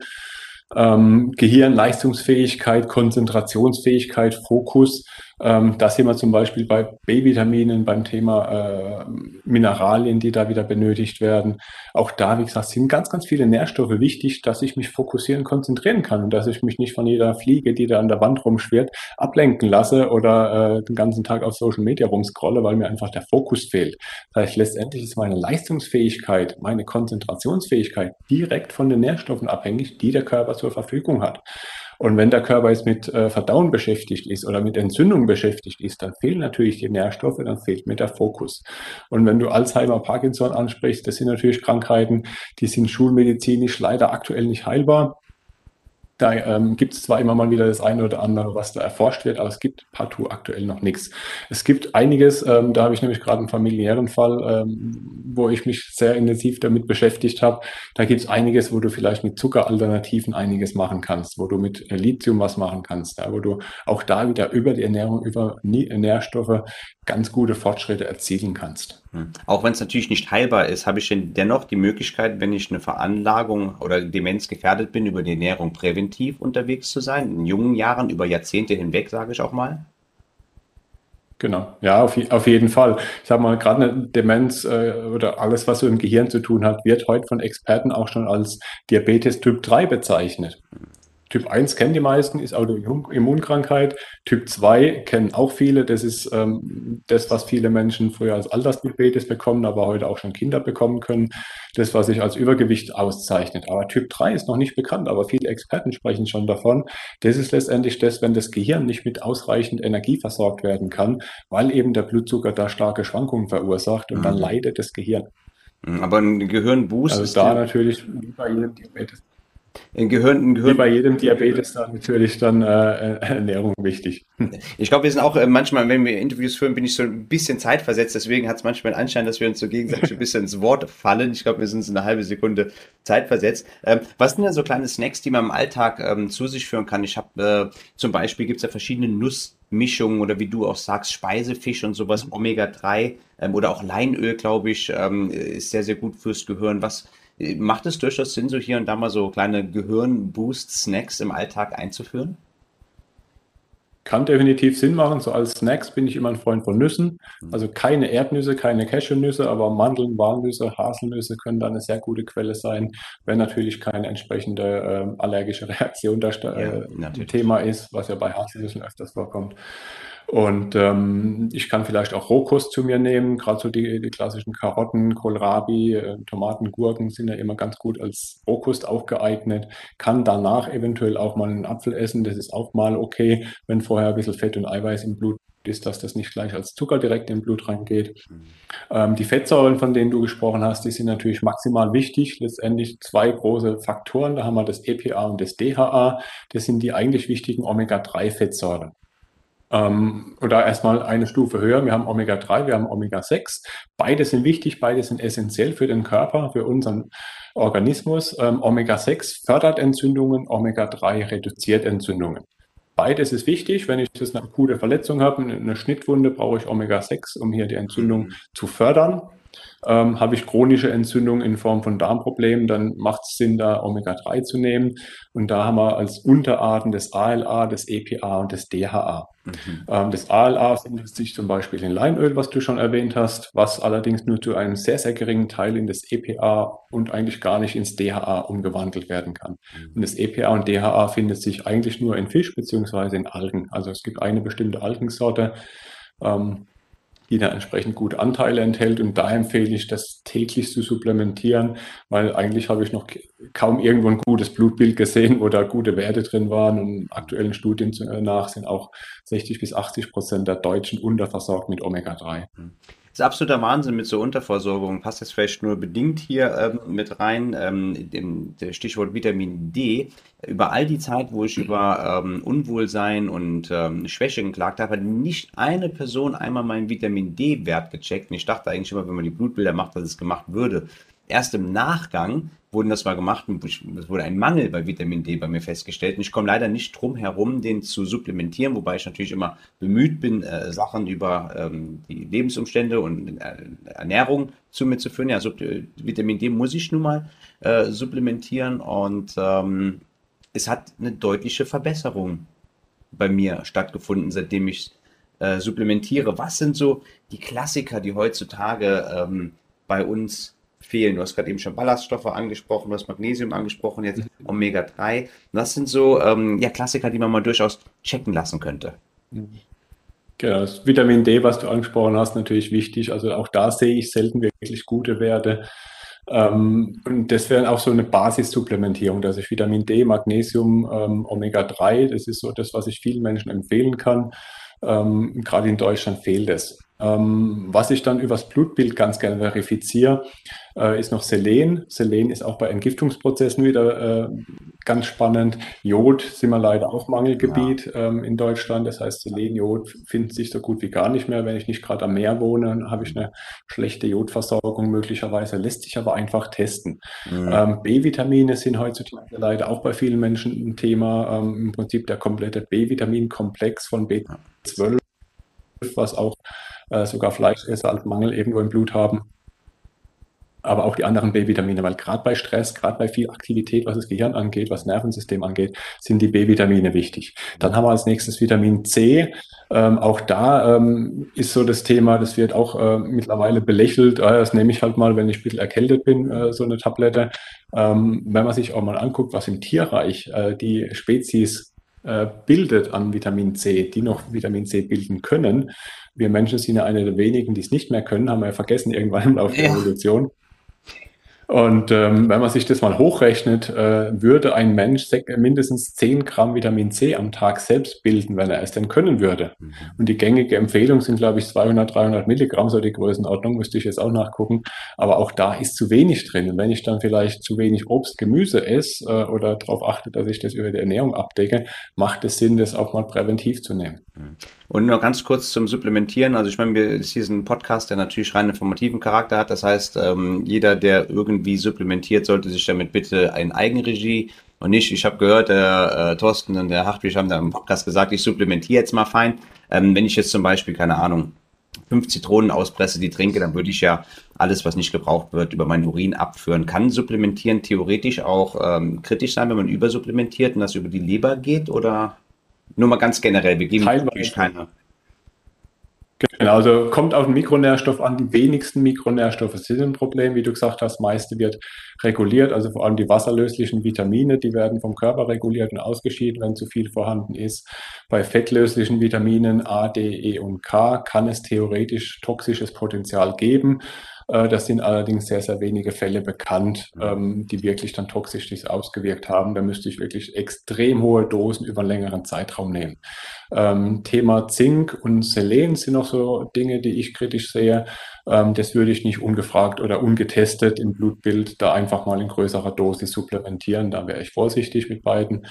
Ähm, Gehirn, Leistungsfähigkeit, Konzentrationsfähigkeit, Fokus Ähm, da sind wir zum Beispiel bei B-Vitaminen, beim Thema äh, Mineralien, die da wieder benötigt werden. Auch da, wie gesagt, sind ganz, ganz viele Nährstoffe wichtig, dass ich mich fokussieren, konzentrieren kann und dass ich mich nicht von jeder Fliege, die da an der Wand rumschwirrt, ablenken lasse oder äh, den ganzen Tag auf Social Media rumscrolle, weil mir einfach der Fokus fehlt. Das heißt, letztendlich ist meine Leistungsfähigkeit, meine Konzentrationsfähigkeit direkt von den Nährstoffen abhängig, die der Körper zur Verfügung hat. Und wenn der Körper jetzt mit äh, Verdauen beschäftigt ist oder mit Entzündung beschäftigt ist, dann fehlen natürlich die Nährstoffe, dann fehlt mir der Fokus. Und wenn du Alzheimer, Parkinson ansprichst, das sind natürlich Krankheiten, die sind schulmedizinisch leider aktuell nicht heilbar. Da ähm, gibt es zwar immer mal wieder das eine oder andere, was da erforscht wird, aber es gibt partout aktuell noch nichts. Es gibt einiges, ähm, da habe ich nämlich gerade einen familiären Fall, ähm, wo ich mich sehr intensiv damit beschäftigt habe. Da gibt es einiges, wo du vielleicht mit Zuckeralternativen einiges machen kannst, wo du mit Lithium was machen kannst, ja, wo du auch da wieder über die Ernährung, über Nährstoffe ganz gute Fortschritte erzielen kannst. Hm. Auch wenn es natürlich nicht heilbar ist, habe ich denn dennoch die Möglichkeit, wenn ich eine Veranlagung oder Demenz gefährdet bin, über die Ernährung präventiv unterwegs zu sein, in jungen Jahren, über Jahrzehnte hinweg, sage ich auch mal? Genau, ja, auf, auf jeden Fall. Ich sage mal, gerade eine Demenz äh, oder alles, was so im Gehirn zu tun hat, wird heute von Experten auch schon als Diabetes Typ 3 bezeichnet. Typ 1 kennen die meisten, ist Autoimmunkrankheit. Typ 2 kennen auch viele. Das ist ähm, das, was viele Menschen früher als Altersdiabetes bekommen, aber heute auch schon Kinder bekommen können. Das, was sich als Übergewicht auszeichnet. Aber Typ 3 ist noch nicht bekannt, aber viele Experten sprechen schon davon. Das ist letztendlich das, wenn das Gehirn nicht mit ausreichend Energie versorgt werden kann, weil eben der Blutzucker da starke Schwankungen verursacht und mhm. dann leidet das Gehirn. Aber ein Gehirnboost. Also da natürlich wie bei jedem Diabetes. Ein Gehirn, ein Gehirn. Wie bei jedem Diabetes dann natürlich dann äh, Ernährung wichtig. Ich glaube, wir sind auch äh, manchmal, wenn wir Interviews führen, bin ich so ein bisschen zeitversetzt. Deswegen hat es manchmal den Anschein, dass wir uns so gegenseitig ein bisschen ins Wort fallen. Ich glaube, wir sind so eine halbe Sekunde zeitversetzt. Ähm, was sind denn so kleine Snacks, die man im Alltag ähm, zu sich führen kann? Ich habe äh, zum Beispiel gibt es ja verschiedene Nussmischungen oder wie du auch sagst, Speisefisch und sowas, Omega-3 ähm, oder auch Leinöl, glaube ich, ähm, ist sehr, sehr gut fürs Gehirn. Was Macht es durchaus Sinn, so hier und da mal so kleine Gehirn-Boost-Snacks im Alltag einzuführen? Kann definitiv Sinn machen. So als Snacks bin ich immer ein Freund von Nüssen. Mhm. Also keine Erdnüsse, keine Cashewnüsse, aber Mandeln, Walnüsse, Haselnüsse können da eine sehr gute Quelle sein, wenn natürlich keine entsprechende äh, allergische Reaktion da äh, ja, Thema ist, was ja bei Haselnüssen öfters vorkommt. Und ähm, ich kann vielleicht auch Rohkost zu mir nehmen, gerade so die, die klassischen Karotten, Kohlrabi, äh, Tomaten, Gurken sind ja immer ganz gut als Rohkost auch geeignet. Kann danach eventuell auch mal einen Apfel essen, das ist auch mal okay, wenn vorher ein bisschen Fett und Eiweiß im Blut ist, dass das nicht gleich als Zucker direkt im Blut reingeht. Mhm. Ähm, die Fettsäuren, von denen du gesprochen hast, die sind natürlich maximal wichtig. Letztendlich zwei große Faktoren. Da haben wir das EPA und das DHA. Das sind die eigentlich wichtigen Omega-3-Fettsäuren. Ähm, oder erstmal eine Stufe höher. Wir haben Omega-3, wir haben Omega-6. Beide sind wichtig, beide sind essentiell für den Körper, für unseren Organismus. Ähm, Omega-6 fördert Entzündungen, Omega-3 reduziert Entzündungen. Beides ist wichtig. Wenn ich das eine akute Verletzung habe, eine Schnittwunde, brauche ich Omega-6, um hier die Entzündung mhm. zu fördern. Ähm, habe ich chronische Entzündung in Form von Darmproblemen, dann macht es Sinn, da Omega-3 zu nehmen. Und da haben wir als Unterarten das ALA, das EPA und das DHA. Mhm. Ähm, das ALA findet sich zum Beispiel in Leinöl, was du schon erwähnt hast, was allerdings nur zu einem sehr, sehr geringen Teil in das EPA und eigentlich gar nicht ins DHA umgewandelt werden kann. Mhm. Und das EPA und DHA findet sich eigentlich nur in Fisch beziehungsweise in Algen. Also es gibt eine bestimmte Algensorte, ähm, die da entsprechend gut Anteile enthält. Und da empfehle ich, das täglich zu supplementieren, weil eigentlich habe ich noch kaum irgendwo ein gutes Blutbild gesehen, wo da gute Werte drin waren. Und aktuellen Studien nach sind auch 60 bis 80 Prozent der Deutschen unterversorgt mit Omega-3. Ist absoluter Wahnsinn mit so Unterversorgung. Passt jetzt vielleicht nur bedingt hier ähm, mit rein, ähm, dem, der Stichwort Vitamin D. Über all die Zeit, wo ich über ähm, Unwohlsein und ähm, Schwäche geklagt habe, hat nicht eine Person einmal meinen Vitamin D-Wert gecheckt. Und ich dachte eigentlich immer, wenn man die Blutbilder macht, dass es gemacht würde. Erst im Nachgang wurden das mal gemacht und es wurde ein Mangel bei Vitamin D bei mir festgestellt. Und ich komme leider nicht drum herum, den zu supplementieren, wobei ich natürlich immer bemüht bin, äh, Sachen über ähm, die Lebensumstände und äh, Ernährung zu mir zu führen. Ja, Sub Vitamin D muss ich nun mal äh, supplementieren und ähm, es hat eine deutliche Verbesserung bei mir stattgefunden, seitdem ich äh, supplementiere, was sind so die Klassiker, die heutzutage ähm, bei uns fehlen? Du hast gerade eben schon Ballaststoffe angesprochen, du hast Magnesium angesprochen, jetzt mhm. Omega-3. Was sind so ähm, ja, Klassiker, die man mal durchaus checken lassen könnte? Genau, das Vitamin D, was du angesprochen hast, natürlich wichtig. Also auch da sehe ich selten wirklich gute Werte. Ähm, und das wäre auch so eine Basissupplementierung, dass ich Vitamin D, Magnesium, ähm, Omega-3, das ist so das, was ich vielen Menschen empfehlen kann. Ähm, gerade in Deutschland fehlt es. Ähm, was ich dann übers Blutbild ganz gerne verifiziere, äh, ist noch Selen. Selen ist auch bei Entgiftungsprozessen wieder äh, ganz spannend. Jod sind wir leider auch Mangelgebiet ja. ähm, in Deutschland. Das heißt, Selen, Jod findet sich so gut wie gar nicht mehr. Wenn ich nicht gerade am Meer wohne, habe ich eine schlechte Jodversorgung möglicherweise. Lässt sich aber einfach testen. Mhm. Ähm, B-Vitamine sind heutzutage leider auch bei vielen Menschen ein Thema. Im Prinzip der komplette B-Vitaminkomplex von B12, was auch äh, sogar Fleischesser als Mangel irgendwo im Blut haben. Aber auch die anderen B-Vitamine, weil gerade bei Stress, gerade bei viel Aktivität, was das Gehirn angeht, was Nervensystem angeht, sind die B-Vitamine wichtig. Dann haben wir als nächstes Vitamin C. Ähm, auch da ähm, ist so das Thema, das wird auch äh, mittlerweile belächelt. Äh, das nehme ich halt mal, wenn ich ein bisschen erkältet bin, äh, so eine Tablette. Ähm, wenn man sich auch mal anguckt, was im Tierreich äh, die Spezies äh, bildet an Vitamin C, die noch Vitamin C bilden können. Wir Menschen sind ja eine der wenigen, die es nicht mehr können, haben wir ja vergessen irgendwann im Laufe ja. der Evolution. Und ähm, wenn man sich das mal hochrechnet, äh, würde ein Mensch mindestens 10 Gramm Vitamin C am Tag selbst bilden, wenn er es denn können würde. Mhm. Und die gängige Empfehlung sind, glaube ich, 200, 300 Milligramm, so die Größenordnung, müsste ich jetzt auch nachgucken. Aber auch da ist zu wenig drin. Und wenn ich dann vielleicht zu wenig Obst, Gemüse esse äh, oder darauf achte, dass ich das über die Ernährung abdecke, macht es Sinn, das auch mal präventiv zu nehmen. Mhm. Und noch ganz kurz zum Supplementieren. Also ich meine, wir ist hier ein Podcast, der natürlich rein informativen Charakter hat. Das heißt, ähm, jeder, der irgendwie supplementiert, sollte sich damit bitte in Eigenregie und nicht, ich habe gehört, der äh, Thorsten und der Hartwig haben da im Podcast gesagt, ich supplementiere jetzt mal fein. Ähm, wenn ich jetzt zum Beispiel, keine Ahnung, fünf Zitronen auspresse, die trinke, dann würde ich ja alles, was nicht gebraucht wird, über meinen Urin abführen. Kann Supplementieren theoretisch auch ähm, kritisch sein, wenn man übersupplementiert und das über die Leber geht oder? Nur mal ganz generell, wir geben natürlich keine. Genau, also kommt auf den Mikronährstoff an. Die wenigsten Mikronährstoffe sind ein Problem. Wie du gesagt hast, meiste wird reguliert. Also vor allem die wasserlöslichen Vitamine, die werden vom Körper reguliert und ausgeschieden, wenn zu viel vorhanden ist. Bei fettlöslichen Vitaminen A, D, E und K kann es theoretisch toxisches Potenzial geben. Äh, das sind allerdings sehr, sehr wenige Fälle bekannt, ähm, die wirklich dann toxisch sich ausgewirkt haben. Da müsste ich wirklich extrem hohe Dosen über einen längeren Zeitraum nehmen. Ähm, Thema Zink und Selen sind noch so Dinge, die ich kritisch sehe. Ähm, das würde ich nicht ungefragt oder ungetestet im Blutbild da einfach mal in größerer Dosis supplementieren. Da wäre ich vorsichtig mit beiden.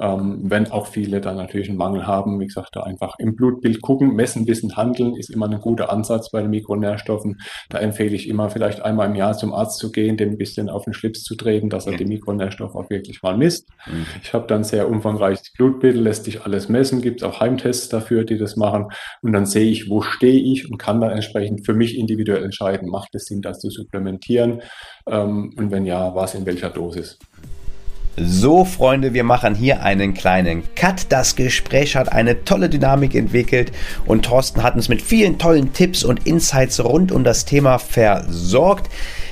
Ähm, wenn auch viele dann natürlich einen Mangel haben, wie gesagt, da einfach im Blutbild gucken, messen, wissen, handeln ist immer ein guter Ansatz bei den Mikronährstoffen. Da empfehle ich immer vielleicht einmal im Jahr zum Arzt zu gehen, dem ein bisschen auf den Schlips zu treten, dass er die Mikronährstoffe auch wirklich mal misst. Mhm. Ich habe dann sehr umfangreiches Blutbild, lässt sich alles messen, gibt es auch Heimtests dafür, die das machen. Und dann sehe ich, wo stehe ich und kann dann entsprechend für mich individuell entscheiden, macht es Sinn, das zu supplementieren? Ähm, und wenn ja, was in welcher Dosis? So, Freunde, wir machen hier einen kleinen Cut. Das Gespräch hat eine tolle Dynamik entwickelt und Thorsten hat uns mit vielen tollen Tipps und Insights rund um das Thema versorgt.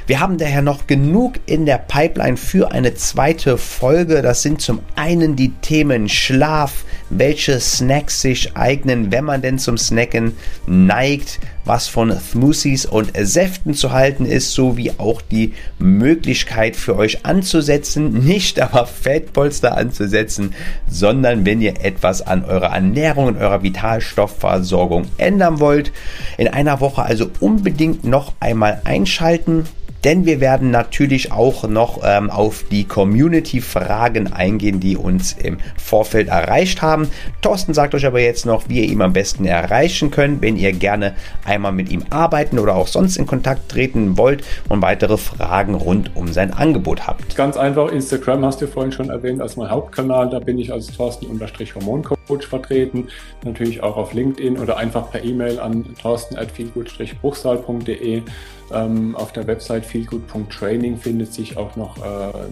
Wir haben daher noch genug in der Pipeline für eine zweite Folge. Das sind zum einen die Themen Schlaf, welche Snacks sich eignen, wenn man denn zum Snacken neigt, was von Smoothies und Säften zu halten ist, sowie auch die Möglichkeit für euch anzusetzen, nicht aber Fettpolster anzusetzen, sondern wenn ihr etwas an eurer Ernährung und eurer Vitalstoffversorgung ändern wollt. In einer Woche also unbedingt noch einmal einschalten denn wir werden natürlich auch noch ähm, auf die Community-Fragen eingehen, die uns im Vorfeld erreicht haben. Thorsten sagt euch aber jetzt noch, wie ihr ihn am besten erreichen könnt, wenn ihr gerne einmal mit ihm arbeiten oder auch sonst in Kontakt treten wollt und weitere Fragen rund um sein Angebot habt. Ganz einfach, Instagram hast du vorhin schon erwähnt als mein Hauptkanal, da bin ich als Thorsten-Hormoncoach vertreten, natürlich auch auf LinkedIn oder einfach per E-Mail an thorsten.feelgood-bruchsal.de auf der Website feelgood.training findet sich auch noch äh,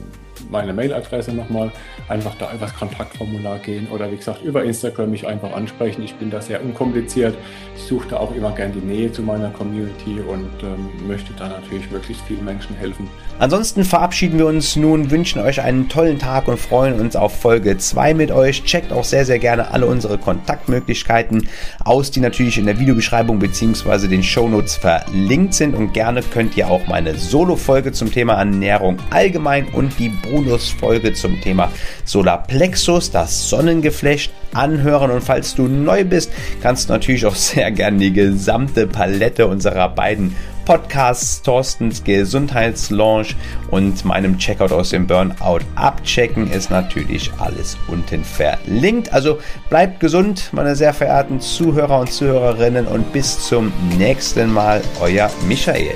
meine Mailadresse nochmal, einfach da über das Kontaktformular gehen oder wie gesagt über Instagram mich einfach ansprechen. Ich bin da sehr unkompliziert. Ich suche da auch immer gern die Nähe zu meiner Community und ähm, möchte da natürlich möglichst vielen Menschen helfen. Ansonsten verabschieden wir uns nun, wünschen euch einen tollen Tag und freuen uns auf Folge 2 mit euch. Checkt auch sehr, sehr gerne alle unsere Kontaktmöglichkeiten aus, die natürlich in der Videobeschreibung bzw. den Shownotes verlinkt sind und gerne könnt ihr auch meine Solo-Folge zum Thema Ernährung allgemein und die Bonus-Folge zum Thema Solarplexus, das Sonnengeflecht, anhören. Und falls du neu bist, kannst du natürlich auch sehr gerne die gesamte Palette unserer beiden Podcasts, Thorstens Gesundheitslaunch und meinem Checkout aus dem Burnout abchecken, ist natürlich alles unten verlinkt. Also bleibt gesund, meine sehr verehrten Zuhörer und Zuhörerinnen und bis zum nächsten Mal, euer Michael.